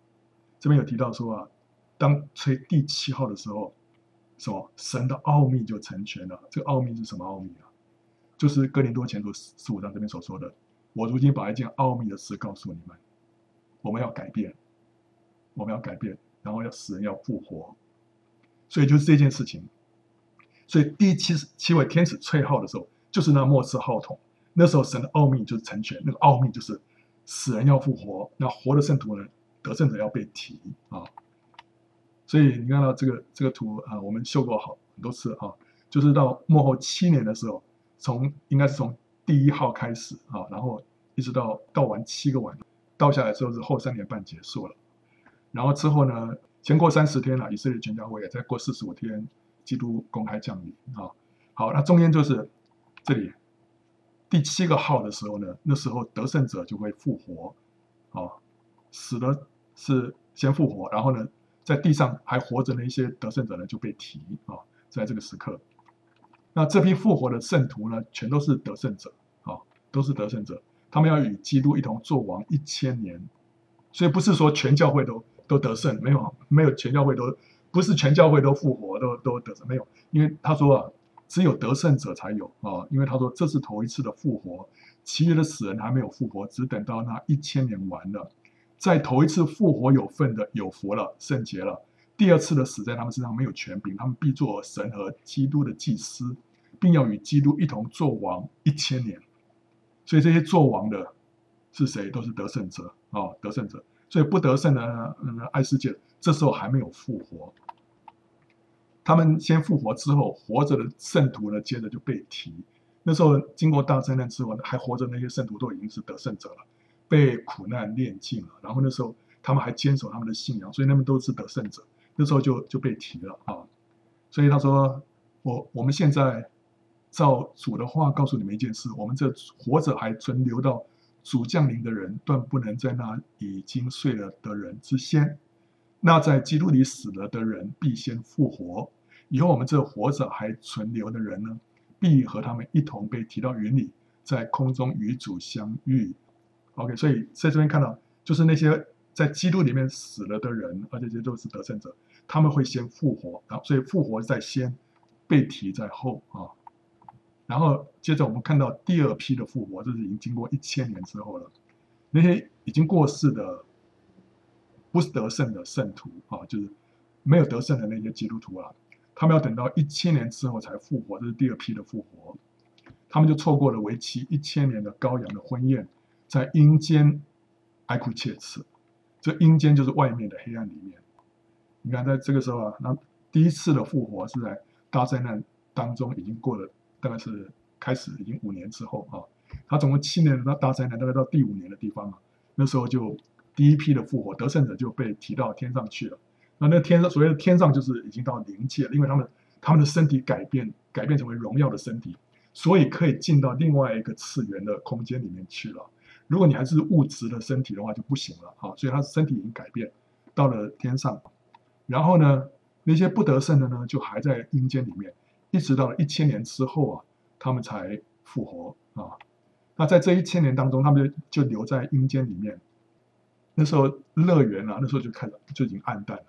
S1: 这边有提到说啊，当吹第七号的时候，什么？神的奥秘就成全了。这个奥秘是什么奥秘啊？就是哥林多前书十五章这边所说的：“我如今把一件奥秘的事告诉你们，我们要改变，我们要改变，然后要死人要复活。”所以就是这件事情。所以第七七位天使吹号的时候。就是那末次号筒，那时候神的奥秘就是成全，那个奥秘就是死人要复活，那活的圣徒呢，得胜者要被提啊。所以你看到这个这个图啊，我们秀过好很多次啊，就是到末后七年的时候，从应该是从第一号开始啊，然后一直到倒完七个碗，倒下来之后是后三点半结束了，然后之后呢，先过三十天了，以色列全家会也再过四十五天，基督公开降临啊。好，那中间就是。这里第七个号的时候呢，那时候得胜者就会复活，啊，死的是先复活，然后呢，在地上还活着的一些得胜者呢就被提啊，在这个时刻，那这批复活的圣徒呢，全都是得胜者啊，都是得胜者，他们要与基督一同作王一千年，所以不是说全教会都都得胜，没有没有全教会都不是全教会都复活都都得胜，没有，因为他说啊。只有得胜者才有啊，因为他说这是头一次的复活，其余的死人还没有复活，只等到那一千年完了，在头一次复活有份的有福了，圣洁了。第二次的死在他们身上没有权柄，他们必做神和基督的祭司，并要与基督一同作王一千年。所以这些作王的是谁？都是得胜者啊，得胜者。所以不得胜的嗯，爱世界这时候还没有复活。他们先复活之后，活着的圣徒呢，接着就被提。那时候经过大灾难之后，还活着那些圣徒都已经是得胜者了，被苦难炼尽了。然后那时候他们还坚守他们的信仰，所以他们都是得胜者。那时候就就被提了啊。所以他说：“我我们现在照主的话告诉你们一件事：我们这活着还存留到主降临的人，断不能在那已经睡了的人之先。”那在基督里死了的人必先复活，以后我们这活着还存留的人呢，必和他们一同被提到云里，在空中与主相遇。OK，所以在这边看到，就是那些在基督里面死了的人，而且这些都是得胜者，他们会先复活，然后所以复活在先，被提在后啊。然后接着我们看到第二批的复活，这是已经经过一千年之后了，那些已经过世的。不是得胜的圣徒啊，就是没有得胜的那些基督徒啊，他们要等到一千年之后才复活，这是第二批的复活。他们就错过了为期一千年的羔羊的婚宴，在阴间哀哭切齿。这阴间就是外面的黑暗里面。你看，在这个时候啊，那第一次的复活是在大灾难当中，已经过了，大概是开始已经五年之后啊。他总共七年的大灾难，大概到第五年的地方啊，那时候就。第一批的复活得胜者就被提到天上去了，那那天上所谓的天上就是已经到灵界了，因为他们他们的身体改变改变成为荣耀的身体，所以可以进到另外一个次元的空间里面去了。如果你还是物质的身体的话就不行了啊，所以他身体已经改变到了天上，然后呢，那些不得胜的呢就还在阴间里面，一直到了一千年之后啊，他们才复活啊。那在这一千年当中，他们就就留在阴间里面。那时候乐园啊，那时候就开始就已经暗淡了，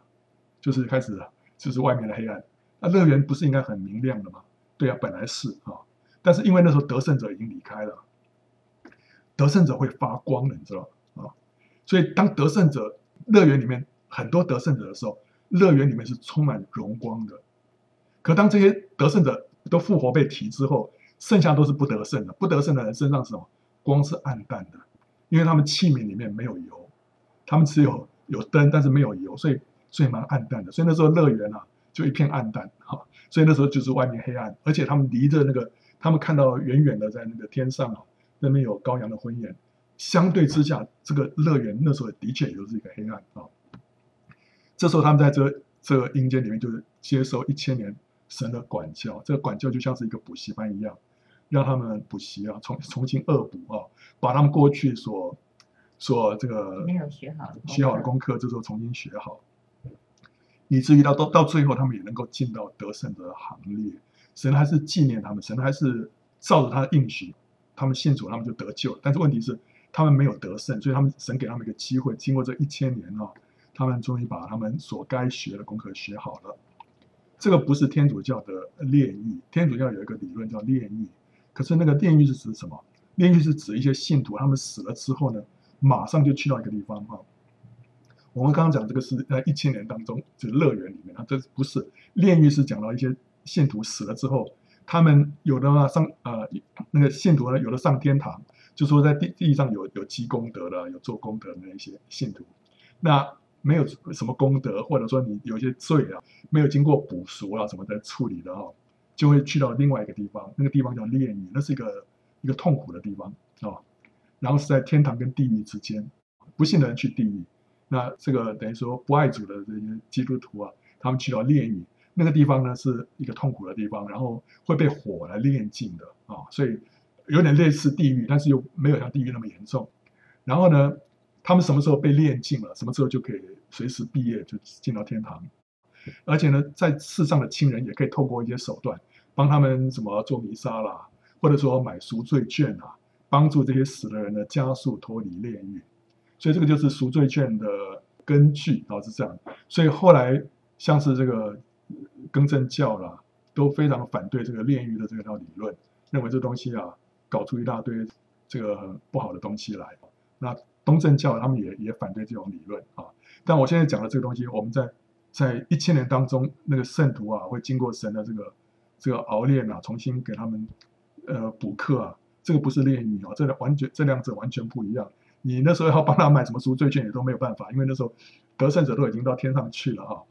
S1: 就是开始就是外面的黑暗。那乐园不是应该很明亮的吗？对啊，本来是啊，但是因为那时候得胜者已经离开了，得胜者会发光的，你知道啊？所以当得胜者乐园里面很多得胜者的时候，乐园里面是充满荣光的。可当这些得胜者都复活被提之后，剩下都是不得胜的。不得胜的人身上是什么？光是暗淡的，因为他们器皿里面没有油。他们只有有灯，但是没有油，所以所以蛮暗淡的。所以那时候乐园啊，就一片暗淡哈。所以那时候就是外面黑暗，而且他们离着那个，他们看到远远的在那个天上啊，那边有羔羊的婚宴。相对之下，这个乐园那时候的确也就是一个黑暗啊。这时候他们在这这个阴间里面，就是接受一千年神的管教。这个管教就像是一个补习班一样，让他们补习啊，重重新恶补啊，把他们过去所所这个
S2: 没有学好
S1: 学好的功课，这时候重新学好，以至于到到到最后，他们也能够进到得胜的行列。神还是纪念他们，神还是照着他的应许，他们信主，他们就得救。但是问题是，他们没有得胜，所以他们神给他们一个机会，经过这一千年啊，他们终于把他们所该学的功课学好了。这个不是天主教的炼狱，天主教有一个理论叫炼狱，可是那个炼狱是指什么？炼狱是指一些信徒，他们死了之后呢，马上就去到一个地方哈。我们刚刚讲这个是在一千年当中，就是乐园里面啊，这不是炼狱是讲到一些信徒死了之后，他们有的话上呃那个信徒呢，有的上天堂，就说在地地上有有积功德的，有做功德的那些信徒，那没有什么功德，或者说你有些罪啊，没有经过补赎啊什么的处理的哈，就会去到另外一个地方，那个地方叫炼狱，那是一个。一个痛苦的地方啊、哦，然后是在天堂跟地狱之间，不信的人去地狱，那这个等于说不爱主的这些基督徒啊，他们去到炼狱，那个地方呢是一个痛苦的地方，然后会被火来炼尽的啊、所以有点类似地狱，但是又没有像地狱那么严重。然后呢，他们什么时候被炼尽了，什么时候就可以随时毕业就进到天堂，而且呢，在世上的亲人也可以透过一些手段帮他们什么做弥撒啦。或者说买赎罪券啊，帮助这些死的人呢加速脱离炼狱，所以这个就是赎罪券的根据啊，是这样。所以后来像是这个更正教啦，都非常反对这个炼狱的这套理论，认为这东西啊搞出一大堆这个不好的东西来。那东正教他们也也反对这种理论啊。但我现在讲的这个东西，我们在在一千年当中，那个圣徒啊会经过神的这个这个熬炼啊，重新给他们。呃，补课啊，这个不是炼狱啊，这两完全这两者完全不一样。你那时候要帮他买什么赎罪券也都没有办法，因为那时候得胜者都已经到天上去了啊。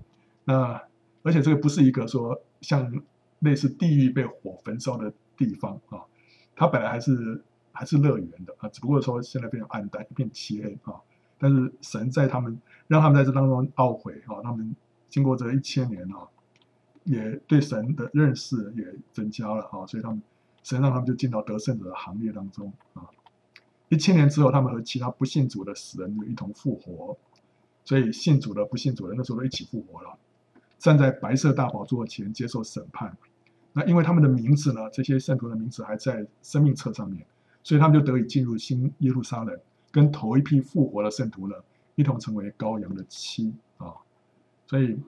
S1: 那而且这个不是一个说像类似地狱被火焚烧的地方啊，它本来还是还是乐园的啊，只不过说现在变成暗淡一片漆黑啊。但是神在他们让他们在这当中懊悔啊，他们经过这一千年啊，也对神的认识也增加了啊，所以他们。神让他们就进到得胜者的行列当中啊！一千年之后，他们和其他不信主的死人就一同复活，所以信主的、不信主的那时候都一起复活了，站在白色大宝座前接受审判。那因为他们的名字呢，这些圣徒的名字还在生命册上面，所以他们就得以进入新耶路撒冷，跟头一批复活的圣徒呢一同成为羔羊的妻啊！所以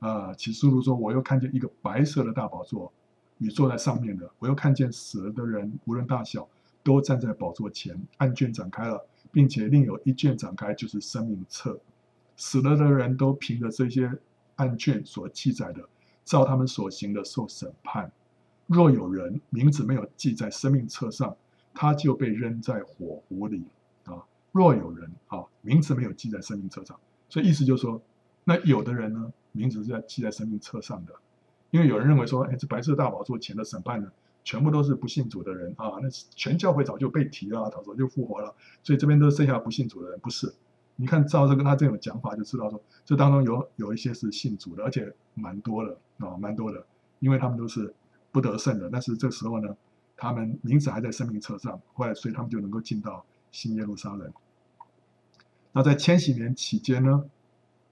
S1: 啊，启示录说：“我又看见一个白色的大宝座。”与坐在上面的，我又看见死了的人，无论大小，都站在宝座前，案卷展开了，并且另有一卷展开，就是生命册。死了的人都凭着这些案卷所记载的，照他们所行的受审判。若有人名字没有记在生命册上，他就被扔在火湖里。啊，若有人啊，名字没有记在生命册上，所以意思就是说，那有的人呢，名字是在记在生命册上的。因为有人认为说，哎，这白色大宝座前的审判呢，全部都是不信主的人啊，那全教会早就被提了，早就复活了，所以这边都剩下不信主的人。不是，你看照这个他这种讲法，就知道说，这当中有有一些是信主的，而且蛮多的啊，蛮多的，因为他们都是不得胜的，但是这时候呢，他们名字还在生命册上，后来所以他们就能够进到新耶路撒冷。那在千禧年期间呢，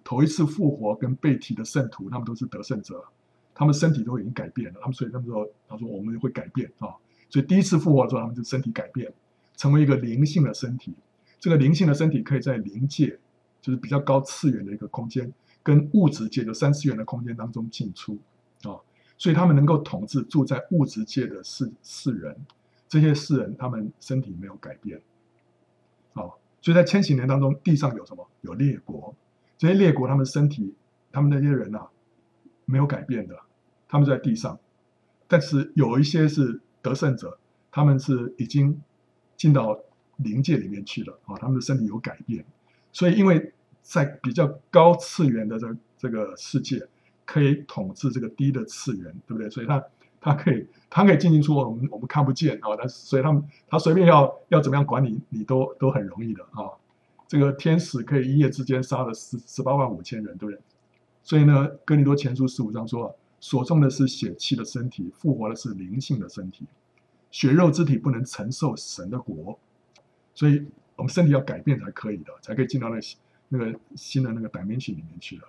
S1: 头一次复活跟被提的圣徒，他们都是得胜者。他们身体都已经改变了，他们所以他们说，他说我们会改变啊，所以第一次复活的时候，他们就身体改变，成为一个灵性的身体。这个灵性的身体可以在灵界，就是比较高次元的一个空间，跟物质界的三次元的空间当中进出啊，所以他们能够统治住在物质界的世世人，这些世人他们身体没有改变，啊，所以在千禧年当中，地上有什么？有列国，这些列国他们身体，他们那些人啊，没有改变的。他们在地上，但是有一些是得胜者，他们是已经进到灵界里面去了啊，他们的身体有改变，所以因为在比较高次元的这这个世界，可以统治这个低的次元，对不对？所以他他可以他可以进进出我们我们看不见啊，但是所以他们他随便要要怎么样管理你都都很容易的啊。这个天使可以一夜之间杀了十十八万五千人，对不对？所以呢，哥林多前书十五章说。所种的是血气的身体，复活的是灵性的身体。血肉之体不能承受神的国，所以我们身体要改变才可以的，才可以进到那那个新的那个百面体里面去了。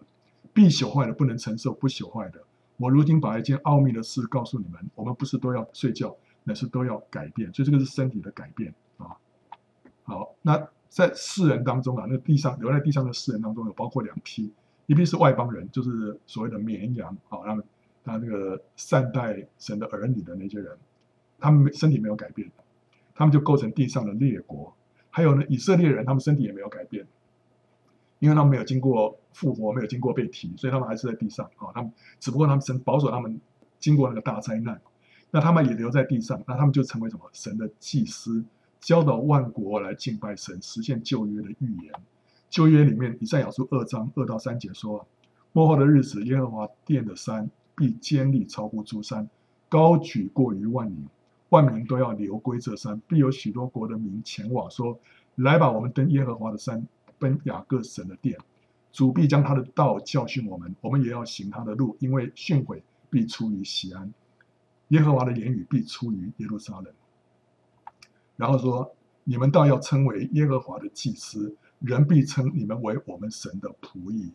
S1: 必朽坏的不能承受不朽坏的。我如今把一件奥秘的事告诉你们：我们不是都要睡觉，乃是都要改变。所以这个是身体的改变啊。好，那在世人当中啊，那地上留在地上的世人当中有包括两批，一批是外邦人，就是所谓的绵羊啊，他们他那个善待神的儿女的那些人，他们身体没有改变，他们就构成地上的列国。还有呢，以色列人他们身体也没有改变。因为他们没有经过复活，没有经过被提，所以他们还是在地上啊。他们只不过他们神保守他们经过那个大灾难，那他们也留在地上，那他们就成为什么？神的祭司，教导万国来敬拜神，实现旧约的预言。旧约里面以赛亚书二章二到三节说：末后的日子，耶和华殿的山必坚立超乎诸山，高举过于万民，万民都要流归这山，必有许多国的民前往，说：来吧，我们登耶和华的山。奔雅各神的殿，主必将他的道教训我们，我们也要行他的路，因为训诲必出于西安，耶和华的言语必出于耶路撒冷。然后说：你们倒要称为耶和华的祭司，人必称你们为我们神的仆役。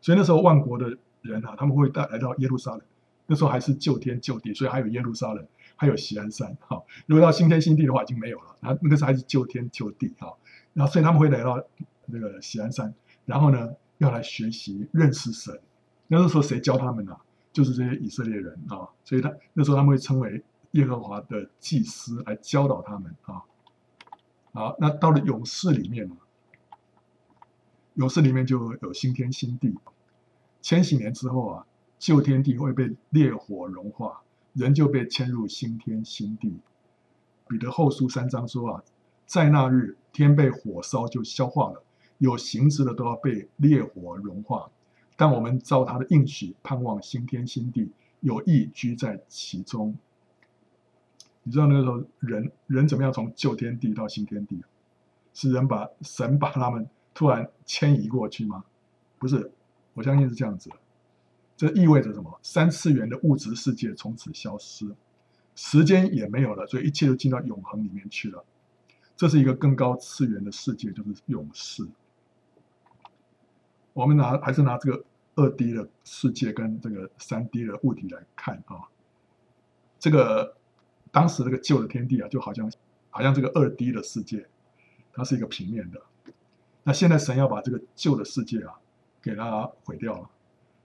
S1: 所以那时候万国的人啊，他们会带来到耶路撒冷。那时候还是旧天旧地，所以还有耶路撒冷，还有锡安山。哈，如果到新天新地的话，已经没有了。那那个时候还是旧天旧地。哈，然后所以他们会来到。那个锡安山，然后呢，要来学习认识神。那时候谁教他们呢、啊？就是这些以色列人啊。所以他那时候他们会称为耶和华的祭司来教导他们啊。好，那到了勇士里面呢，永世里面就有新天新地。千禧年之后啊，旧天地会被烈火融化，人就被迁入新天新地。彼得后书三章说啊，在那日天被火烧就消化了。有形质的都要被烈火融化，但我们照他的应许，盼望新天新地，有意居在其中。你知道那个时候人人怎么样从旧天地到新天地？是人把神把他们突然迁移过去吗？不是，我相信是这样子的。这意味着什么？三次元的物质世界从此消失，时间也没有了，所以一切都进到永恒里面去了。这是一个更高次元的世界，就是永世。我们拿还是拿这个二 D 的世界跟这个三 D 的物体来看啊，这个当时这个旧的天地啊，就好像好像这个二 D 的世界，它是一个平面的。那现在神要把这个旧的世界啊，给它毁掉了，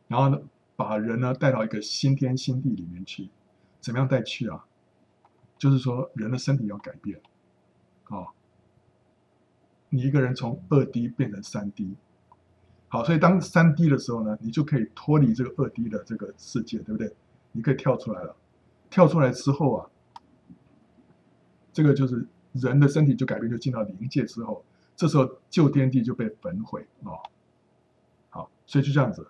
S1: 然后呢，把人呢带到一个新天新地里面去。怎么样带去啊？就是说人的身体要改变啊，你一个人从二 D 变成三 D。好，所以当三 D 的时候呢，你就可以脱离这个二 D 的这个世界，对不对？你可以跳出来了。跳出来之后啊，这个就是人的身体就改变，就进到灵界之后，这时候旧天地就被焚毁啊、哦。好，所以就这样子，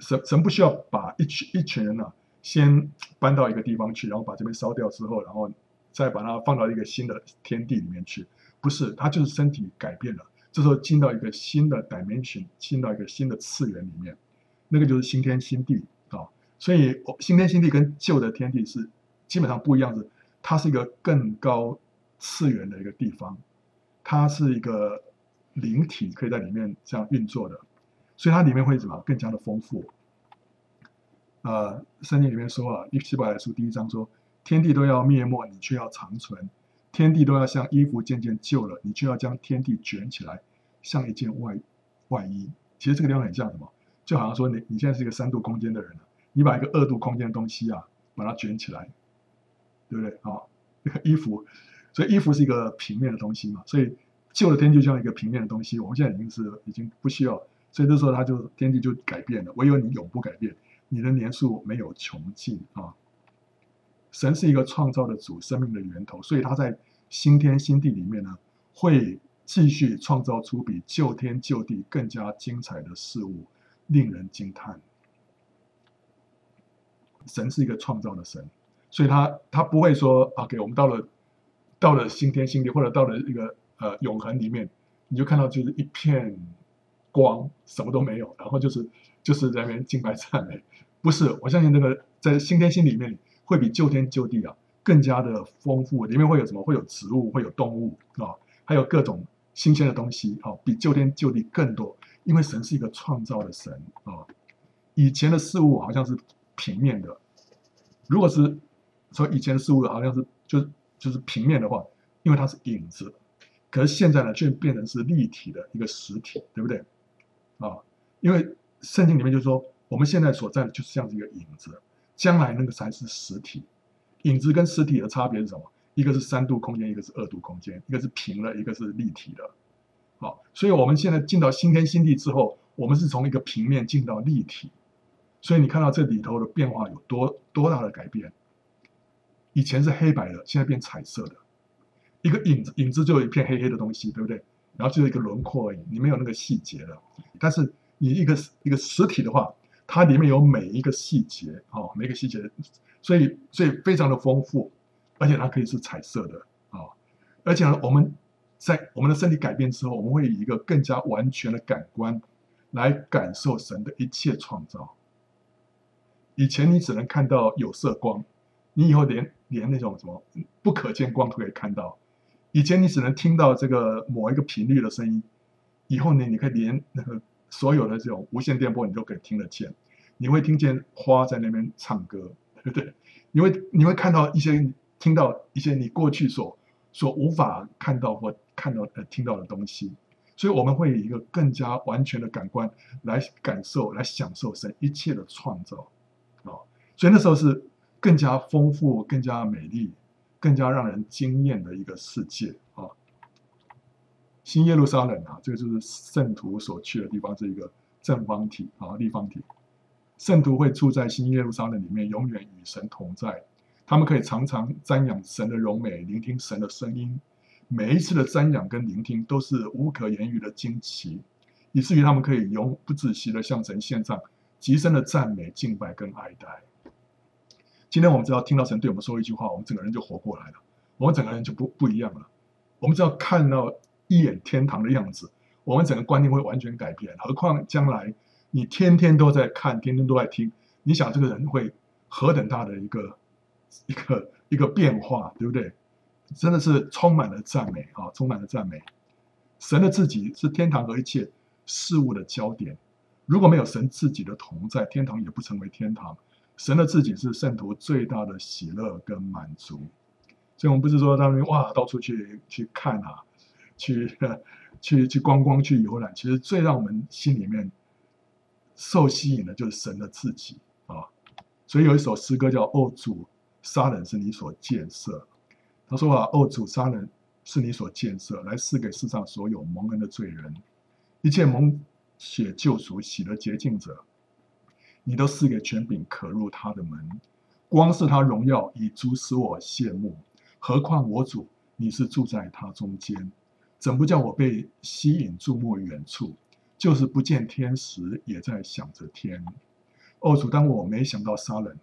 S1: 神神不需要把一群一群人呢、啊，先搬到一个地方去，然后把这边烧掉之后，然后再把它放到一个新的天地里面去，不是，他就是身体改变了。这时候进到一个新的 dimension，进到一个新的次元里面，那个就是新天新地啊。所以新天新地跟旧的天地是基本上不一样的，它是一个更高次元的一个地方，它是一个灵体可以在里面这样运作的，所以它里面会怎么更加的丰富？呃，圣经里面说啊，希伯来书第一章说，天地都要灭没，你却要长存。天地都要像衣服渐渐旧了，你却要将天地卷起来，像一件外外衣。其实这个地方很像什么？就好像说你你现在是一个三度空间的人，你把一个二度空间的东西啊，把它卷起来，对不对？啊，那个衣服，所以衣服是一个平面的东西嘛，所以旧的天就像一个平面的东西。我们现在已经是已经不需要，所以这时候他就天地就改变了。唯有你永不改变，你的年数没有穷尽啊。神是一个创造的主，生命的源头，所以他在新天新地里面呢，会继续创造出比旧天旧地更加精彩的事物，令人惊叹。神是一个创造的神，所以他他不会说啊，给我们到了到了新天新地，或者到了一个呃永恒里面，你就看到就是一片光，什么都没有，然后就是就是在那边敬拜赞美，不是，我相信那个在新天新里面。会比旧天旧地啊更加的丰富，里面会有什么？会有植物，会有动物啊，还有各种新鲜的东西啊，比旧天旧地更多，因为神是一个创造的神啊。以前的事物好像是平面的，如果是说以前的事物好像是就就是平面的话，因为它是影子，可是现在呢，却变成是立体的一个实体，对不对？啊，因为圣经里面就说，我们现在所在的就是这样子一个影子，将来那个才是实体。影子跟实体的差别是什么？一个是三度空间，一个是二度空间，一个是平的，一个是立体的。好，所以我们现在进到新天新地之后，我们是从一个平面进到立体。所以你看到这里头的变化有多多大的改变？以前是黑白的，现在变彩色的。一个影子，影子就有一片黑黑的东西，对不对？然后就有一个轮廓而已，你没有那个细节了。但是你一个一个实体的话，它里面有每一个细节，哦，每一个细节，所以所以非常的丰富，而且它可以是彩色的啊、哦。而且呢，我们在我们的身体改变之后，我们会以一个更加完全的感官来感受神的一切创造。以前你只能看到有色光，你以后连连那种什么不可见光都可以看到。以前你只能听到这个某一个频率的声音，以后呢，你可以连那个所有的这种无线电波你都可以听得见。你会听见花在那边唱歌，对不对？你会你会看到一些听到一些你过去所所无法看到或看到呃听到的东西。所以我们会以一个更加完全的感官来感受、来享受神一切的创造。所以那时候是更加丰富、更加美丽、更加让人惊艳的一个世界啊！新耶路撒冷啊，这个就是圣徒所去的地方，是一个正方体啊，立方体。圣徒会住在新耶路撒冷里面，永远与神同在。他们可以常常瞻仰神的荣美，聆听神的声音。每一次的瞻仰跟聆听都是无可言喻的惊奇，以至于他们可以永不止息的向神献上极深的赞美、敬拜跟爱戴。今天我们只要听到神对我们说一句话，我们整个人就活过来了，我们整个人就不不一样了。我们只要看到一眼天堂的样子，我们整个观念会完全改变。何况将来你天天都在看，天天都在听，你想这个人会何等大的一个一个一个变化，对不对？真的是充满了赞美啊，充满了赞美。神的自己是天堂和一切事物的焦点。如果没有神自己的同在，天堂也不成为天堂。神的自己是圣徒最大的喜乐跟满足，所以我们不是说他们哇到处去去看啊，去 去去观光去游览，其实最让我们心里面受吸引的就是神的自己啊。所以有一首诗歌叫《哦主，杀人是你所建设》，他说啊，哦主，杀人是你所建设，来赐给世上所有蒙恩的罪人，一切蒙血救赎、洗了洁净者。你都赐给权柄，可入他的门。光是他荣耀已足使我羡慕，何况我主，你是住在他中间，怎不叫我被吸引注目远处？就是不见天时，也在想着天。哦主，当我没想到杀人，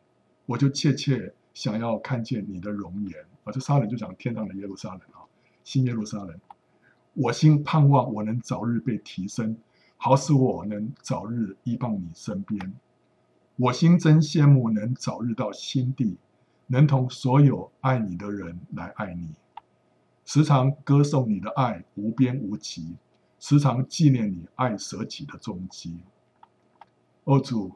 S1: 我就切切想要看见你的容颜。啊，这杀人就讲天上的耶路撒冷啊，新耶路撒冷。我心盼望我能早日被提升，好使我能早日依傍你身边。我心真羡慕能早日到新地，能同所有爱你的人来爱你，时常歌颂你的爱无边无际，时常纪念你爱舍己的踪迹。哦主，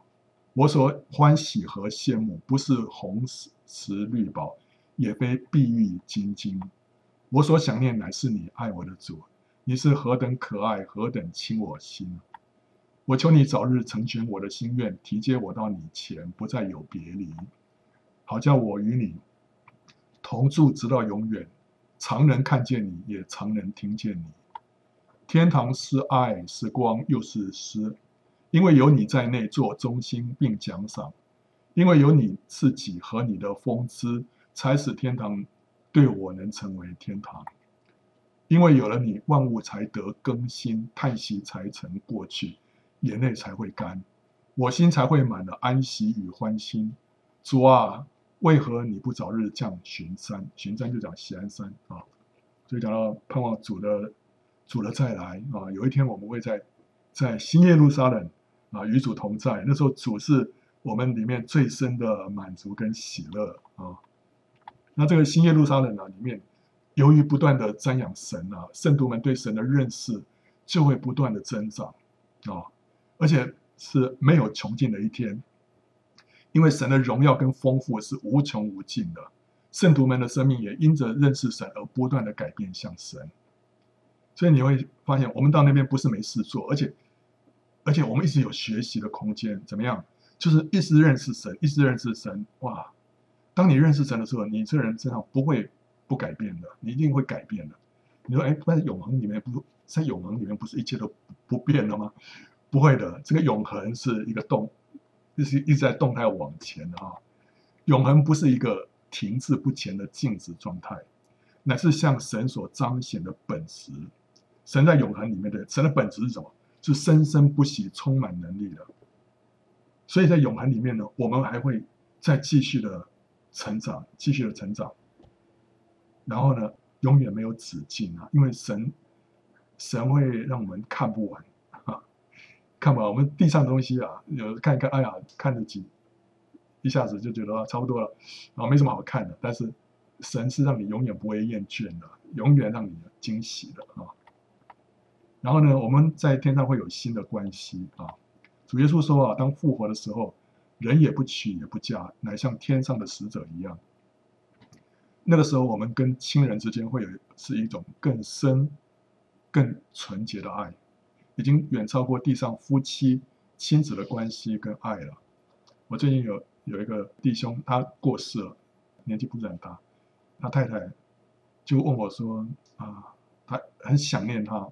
S1: 我所欢喜和羡慕，不是红石绿宝，也非碧玉金晶，我所想念乃是你爱我的主，你是何等可爱，何等亲我心。我求你早日成全我的心愿，提接我到你前，不再有别离，好叫我与你同住直到永远，常能看见你，也常能听见你。天堂是爱，是光，又是诗，因为有你在内做中心并奖赏，因为有你自己和你的风姿，才使天堂对我能成为天堂。因为有了你，万物才得更新，叹息才成过去。眼泪才会干，我心才会满了安息与欢心。主啊，为何你不早日降巡山？巡山就讲喜安山啊，所以讲到盼望主的主的再来啊，有一天我们会在在新耶路撒冷啊与主同在。那时候主是我们里面最深的满足跟喜乐啊。那这个新耶路撒冷呢，里面由于不断的瞻仰神啊，圣徒们对神的认识就会不断的增长啊、而且是没有穷尽的一天，因为神的荣耀跟丰富是无穷无尽的，圣徒们的生命也因着认识神而不断的改变向神，所以你会发现，我们到那边不是没事做，而且而且我们一直有学习的空间，怎么样？就是一直认识神，一直认识神，哇！当你认识神的时候，你这人身上不会不改变的，你一定会改变的。你说，哎，在永恒里面不，在永恒里面不是一切都不变了吗？不会的，这个永恒是一个动，就是一直在动态往前的哈。永恒不是一个停滞不前的静止状态，乃是向神所彰显的本质。神在永恒里面的神的本质是什么？是生生不息、充满能力的。所以在永恒里面呢，我们还会再继续的成长，继续的成长，然后呢，永远没有止境啊！因为神，神会让我们看不完，看吧。我们地上东西啊，有看一看，哎呀，看得几，一下子就觉得差不多了，啊，没什么好看的。但是神是让你永远不会厌倦的，永远让你惊喜的啊。然后呢，我们在天上会有新的关系啊。主耶稣说啊，当复活的时候，人也不娶也不嫁，乃像天上的使者一样。那个时候，我们跟亲人之间会有是一种更深、更纯洁的爱，已经远超过地上夫妻亲子的关系跟爱了。我最近有有一个弟兄，他过世了，年纪不是很大，他太太就问我说啊，他很想念他，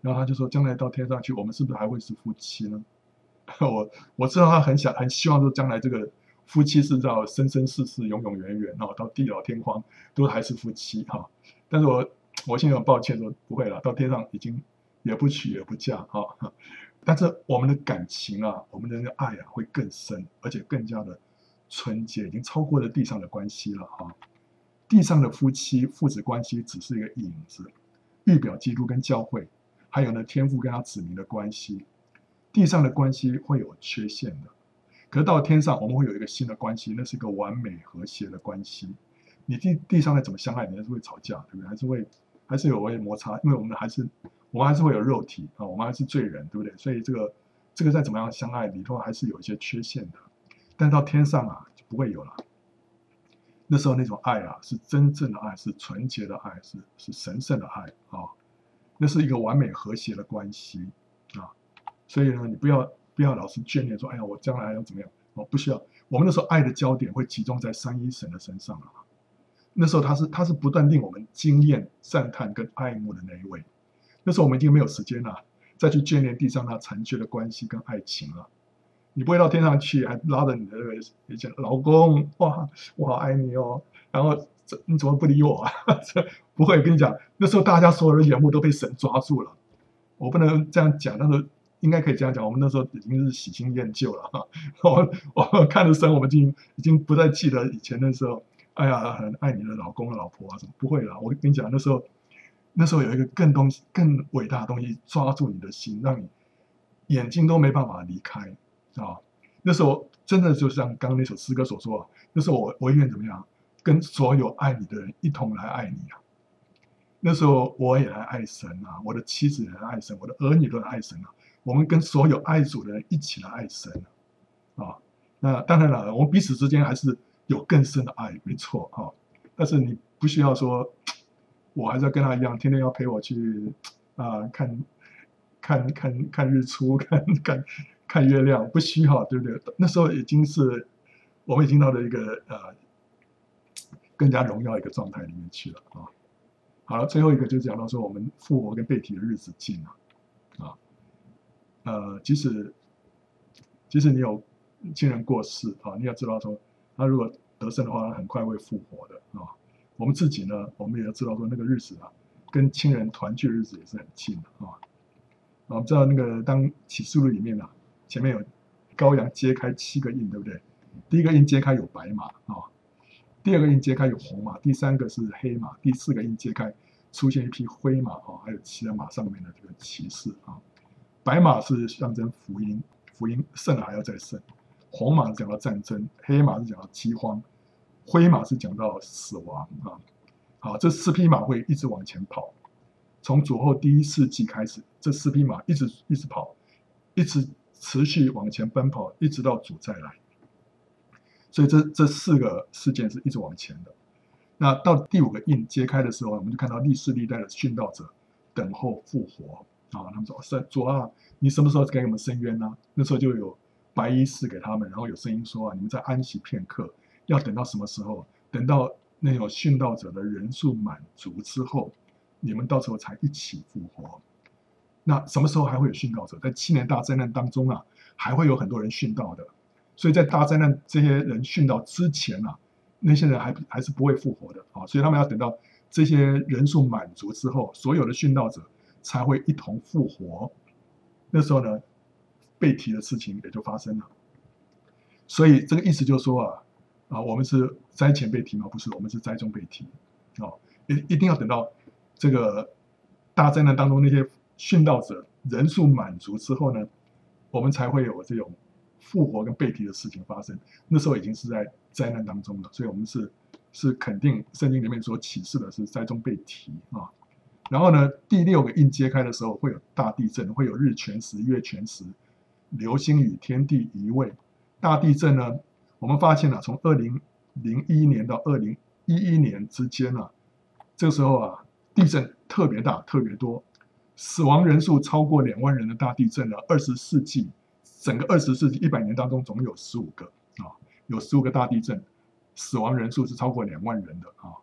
S1: 然后他就说，将来到天上去，我们是不是还会是夫妻呢？我我知道他很想很希望说将来这个夫妻是到生生世世永永远远哦，到地老天荒都还是夫妻哈。但是我我现在很抱歉说不会了，到天上已经也不娶也不嫁哈。但是我们的感情啊，我们的爱啊会更深，而且更加的纯洁，已经超过了地上的关系了哈。地上的夫妻父子关系只是一个影子，预表基督跟教会，还有呢天父跟他子民的关系。地上的关系会有缺陷的，可是到天上我们会有一个新的关系，那是一个完美和谐的关系。你地地上再怎么相爱，你还是会吵架，对不对？还是会还是有会摩擦，因为我们还是我们还是会有肉体啊，我们还是罪人，对不对？所以这个这个再怎么样相爱里头还是有一些缺陷的。但到天上啊就不会有了，那时候那种爱啊是真正的爱，是纯洁的爱，是是神圣的爱啊，那是一个完美和谐的关系啊。所以呢，你不要不要老是眷恋说，哎呀，我将来要怎么样？我，不需要。我们那时候爱的焦点会集中在三一神的身上啊。那时候他是他是不断令我们惊艳、赞叹跟爱慕的那一位。那时候我们已经没有时间了，再去眷恋地上那残缺的关系跟爱情了。你不会到天上去还拉着你的以前老公，哇，我好爱你哦。然后这你怎么不理我啊？不会，跟你讲，那时候大家所有的眼目都被神抓住了。我不能这样讲，但是。应该可以这样讲，我们那时候已经是喜新厌旧了 哈。我我看着神，我们已经已经不再记得以前那时候，哎呀，很爱你的老公老婆啊什么，不会了。我跟你讲，那时候那时候有一个更东西更伟大的东西抓住你的心，让你眼睛都没办法离开啊。那时候真的就像刚刚那首诗歌所说啊，那时候我我愿怎么样，跟所有爱你的人一同来爱你啊。那时候我也来爱神啊，我的妻子也来爱神，我的儿女都来爱神啊。我们跟所有爱主的人一起来爱神啊！那当然了，我们彼此之间还是有更深的爱，没错啊。但是你不需要说，我还是要跟他一样，天天要陪我去啊看，看看看日出，看看看月亮，不需要，对不对？那时候已经是我们已经到了一个呃更加荣耀一个状态里面去了啊。好了，最后一个就讲到说，我们复活跟被提的日子近了啊。呃，即使即使你有亲人过世啊，你要知道说，他如果得胜的话，他很快会复活的啊。我们自己呢，我们也要知道说，那个日子啊，跟亲人团聚的日子也是很近的啊。我们知道那个当启示录里面啊，前面有羔羊揭开七个印，对不对？第一个印揭开有白马啊，第二个印揭开有红马，第三个是黑马，第四个印揭开出现一匹灰马啊，还有骑在马上面的这个骑士啊。白马是象征福音，福音胜了还要再胜；红马是讲到战争，黑马是讲到饥荒，灰马是讲到死亡啊。好，这四匹马会一直往前跑，从主后第一世纪开始，这四匹马一直一直跑，一直持续往前奔跑，一直到主再来。所以这这四个事件是一直往前的。那到第五个印揭开的时候，我们就看到历世历代的殉道者等候复活啊。他们说：“是主啊，你什么时候给我们伸冤呢？”那时候就有白衣士给他们，然后有声音说：“啊，你们再安息片刻，要等到什么时候？等到那有殉道者的人数满足之后，你们到时候才一起复活。那什么时候还会有殉道者？在七年大灾难当中啊，还会有很多人殉道的。所以在大灾难这些人殉道之前啊。”那些人还还是不会复活的啊，所以他们要等到这些人数满足之后，所有的殉道者才会一同复活。那时候呢，被提的事情也就发生了。所以这个意思就是说啊，啊，我们是灾前被提吗？不是，我们是灾中被提。哦，一一定要等到这个大灾难当中那些殉道者人数满足之后呢，我们才会有这种。复活跟被提的事情发生，那时候已经是在灾难当中了，所以我们是是肯定圣经里面所启示的是灾中被提啊。然后呢，第六个印揭开的时候会有大地震，会有日全食、月全食、流星雨、天地移位。大地震呢，我们发现了、啊、从二零零一年到二零一一年之间啊，这个时候啊，地震特别大、特别多，死亡人数超过两万人的大地震了，二十世纪。整个二十世纪一百年当中，总有十五个啊，有十五个大地震，死亡人数是超过两万人的啊。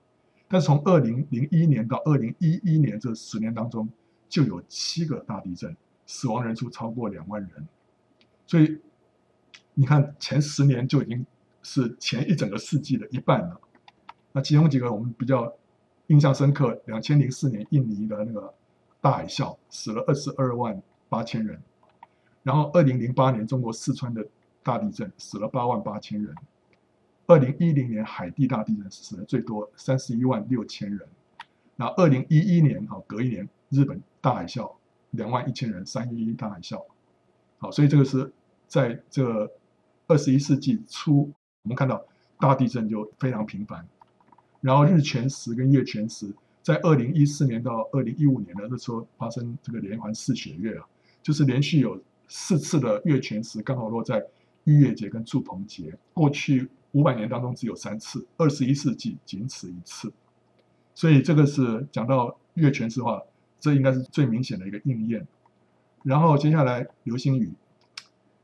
S1: 但是从二零零一年到二零一一年这十年当中，就有七个大地震，死亡人数超过两万人。所以你看，前十年就已经是前一整个世纪的一半了。那其中几个我们比较印象深刻，两千零四年印尼的那个大海啸，死了二十二万八千人。然后，二零零八年中国四川的大地震死了八万八千人。二零一零年海地大地震死了最多三十一万六千人。那二零一一年啊，隔一年日本大海啸两万一千人，三一一大海啸。好，所以这个是在这二十一世纪初，我们看到大地震就非常频繁。然后日全食跟月全食，在二零一四年到二零一五年的那时候发生这个连环四血月啊，就是连续有。四次的月全食刚好落在逾越节跟祝棚节，过去五百年当中只有三次，二十一世纪仅此一次，所以这个是讲到月全食的话，这应该是最明显的一个应验。然后接下来流星雨，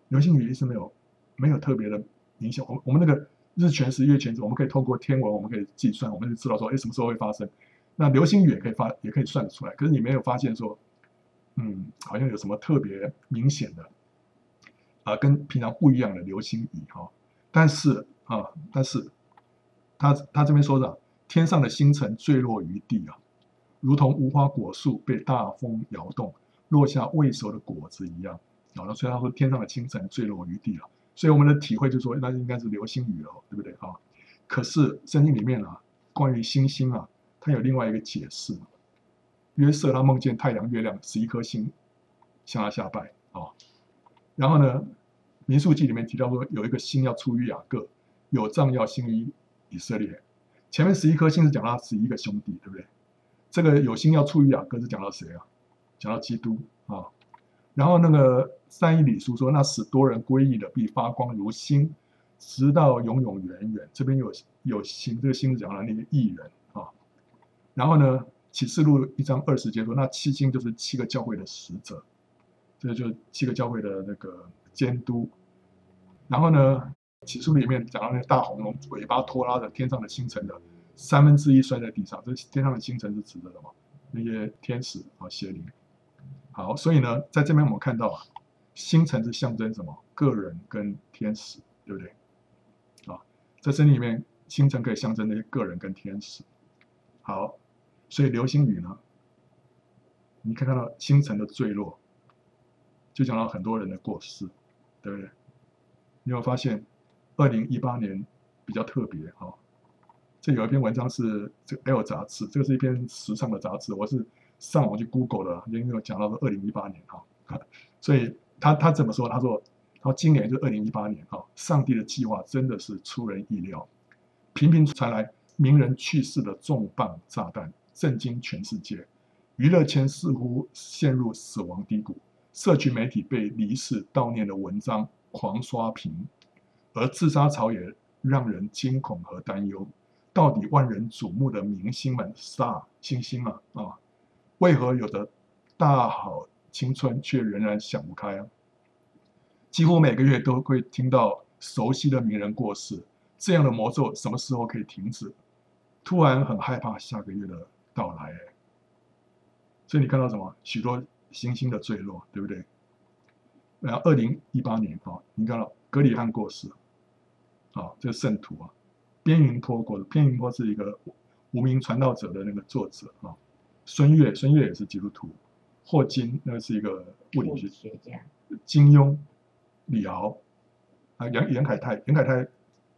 S1: 流星雨一直没有没有特别的影响。我我们那个日全食、月全食，我们可以透过天文，我们可以计算，我们就知道说，哎，什么时候会发生。那流星雨也可以发，也可以算得出来。可是你没有发现说。嗯，好像有什么特别明显的啊，跟平常不一样的流星雨哈。但是啊，但是他他这边说的，天上的星辰坠落于地啊，如同无花果树被大风摇动，落下未熟的果子一样。然后所以他说天上的星辰坠落于地了。所以我们的体会就说，那应该是流星雨了，对不对啊？可是圣经里面啊，关于星星啊，它有另外一个解释。约瑟他梦见太阳、月亮十一颗星向他下拜啊，然后呢，民数记里面提到说有一个星要出于雅各，有杖要兴于以色列。前面十一颗星是讲到十一个兄弟，对不对？这个有星要出于雅各是讲到谁啊？讲到基督啊。然后那个三一礼书说，那使多人归义的必发光如星，直到永永远远。这边有有星，这个星讲了那个义人啊。然后呢？启示录一章二十节说，那七星就是七个教会的使者，这个就是七个教会的那个监督。然后呢，启示录里面讲到那个大红龙尾巴拖拉着天上的星辰的三分之一摔在地上，这天上的星辰是指的什么？那些天使啊，邪灵。好，所以呢，在这边我们看到啊，星辰是象征什么？个人跟天使，对不对？啊，在这里面，星辰可以象征那些个人跟天使。好。所以流星雨呢，你可以看到星辰的坠落，就讲到很多人的过世，对不对？你有没有发现，二零一八年比较特别哈？这有一篇文章是这个《L》杂志，这个是一篇时尚的杂志，我是上网去 Google 的，因为我讲到是二零一八年哈，所以他他怎么说？他说，他说今年就二零一八年哈，上帝的计划真的是出人意料，频频传来。名人去世的重磅炸弹，震惊全世界。娱乐圈似乎陷入死亡低谷，社群媒体被离世悼念的文章狂刷屏，而自杀潮也让人惊恐和担忧。到底万人瞩目的明星们，star 星星嘛啊，为何有着大好青春却仍然想不开啊？几乎每个月都会听到熟悉的名人过世，这样的魔咒什么时候可以停止？突然很害怕下个月的到来，所以你看到什么？许多星星的坠落，对不对？然后二零一八年啊，你看到格里翰过世，啊，这个圣徒啊，边云坡过的，边云坡是一个无名传道者的那个作者啊，孙越，孙越也是基督徒，霍金那是一个物理学
S2: 学家，
S1: 金庸、李敖啊，杨严凯泰，严凯泰。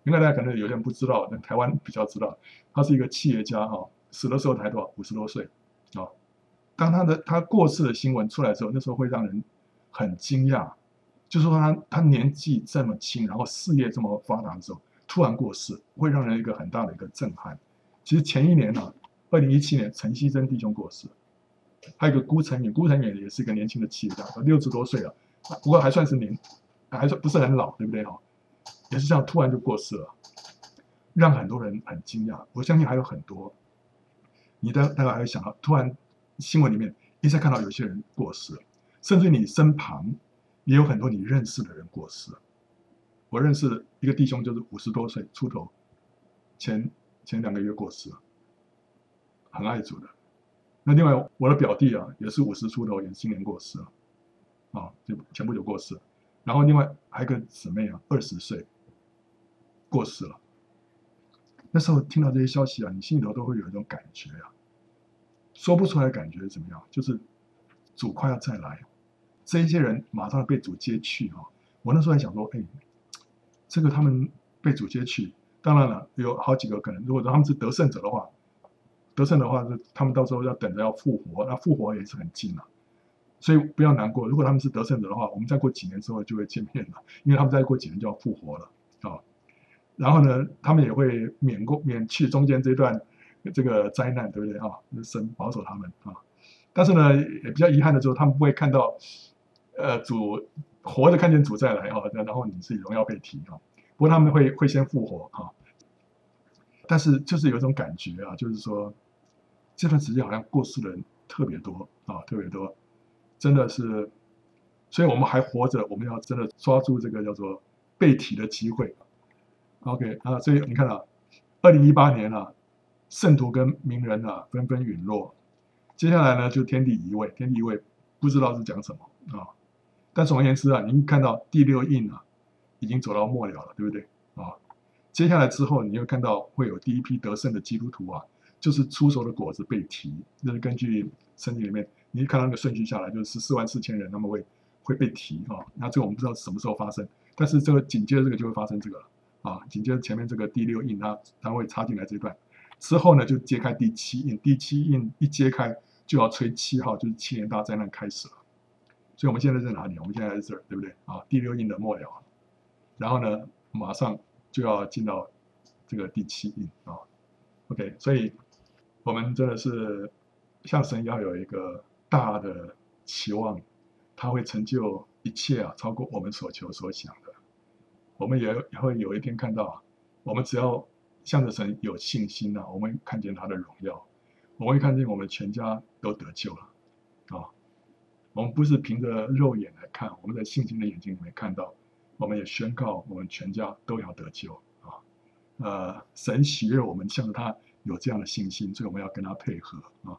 S1: 杨凯泰可能有点不知道，但台湾比较知道，他是一个企业家哈，死的时候才多少？五十多岁啊。当他的他过世的新闻出来之后，那时候会让人很惊讶，就是说他他年纪这么轻，然后事业这么发达的时候，突然过世，会让人一个很大的一个震撼。其实前一年呢，二零一七年陈锡珍弟兄过世，还有一个辜成敏，辜成敏也是一个年轻的企业家，六十多岁了，不过还算是年，还算不是很老，对不对？哈？也是这样，突然就过世了，让很多人很惊讶。我相信还有很多，你大大概还会想到，突然新闻里面一下看到有些人过世。了，甚至你身旁也有很多你认识的人过世。了。我认识一个弟兄，就是五十多岁出头，前前两个月过世。了，很爱主的。那另外我的表弟啊，也是五十出头，也是今年过世了，啊，就前不久过世了。然后另外还有个姊妹啊，二十岁。过世了，那时候听到这些消息啊，你心里头都会有一种感觉啊，说不出来的感觉怎么样？就是主快要再来，这一些人马上被主接去啊。我那时候还想说，哎，这个他们被主接去，当然了，有好几个可能，如果他们是得胜者的话，得胜的话，他们到时候要等着要复活，那复活也是很近了，所以不要难过。如果他们是得胜者的话，我们再过几年之后就会见面了，因为他们再过几年就要复活了啊。然后呢，他们也会免过免去中间这段这个灾难，对不对啊？神保守他们啊。但是呢，也比较遗憾的就是，他们不会看到，呃，主活着看见主再来啊，然后你自己荣耀被提啊。不过他们会会先复活啊。但是就是有一种感觉啊，就是说这段时间好像过世的人特别多啊，特别多，真的是。所以我们还活着，我们要真的抓住这个叫做被提的机会。OK 啊，所以你看啊，二零一八年啊，圣徒跟名人啊纷纷陨落，接下来呢就天地移位，天地移位不知道是讲什么啊，但总而言之啊，您看到第六印啊已经走到末了了，对不对啊？接下来之后，你会看到会有第一批得胜的基督徒啊，就是出手的果子被提，就是根据圣经里面，你看到那个顺序下来，就是十四万四千人，他们会会被提啊。那这个我们不知道什么时候发生，但是这个紧接着这个就会发生这个。啊，紧接着前面这个第六印，它它会插进来这段，之后呢就揭开第七印，第七印一揭开就要吹七号，就是七年大灾难开始了。所以我们现在在哪里？我们现在在这儿，对不对？啊，第六印的末了，然后呢马上就要进到这个第七印啊。OK，所以我们真的是向神要有一个大的期望，他会成就一切啊，超过我们所求所想的。我们也会有一天看到，我们只要向着神有信心啊，我们看见他的荣耀，我们会看见我们全家都得救了，啊，我们不是凭着肉眼来看，我们在信心的眼睛里面看到，我们也宣告我们全家都要得救啊，呃，神喜悦我们向着他有这样的信心，所以我们要跟他配合啊。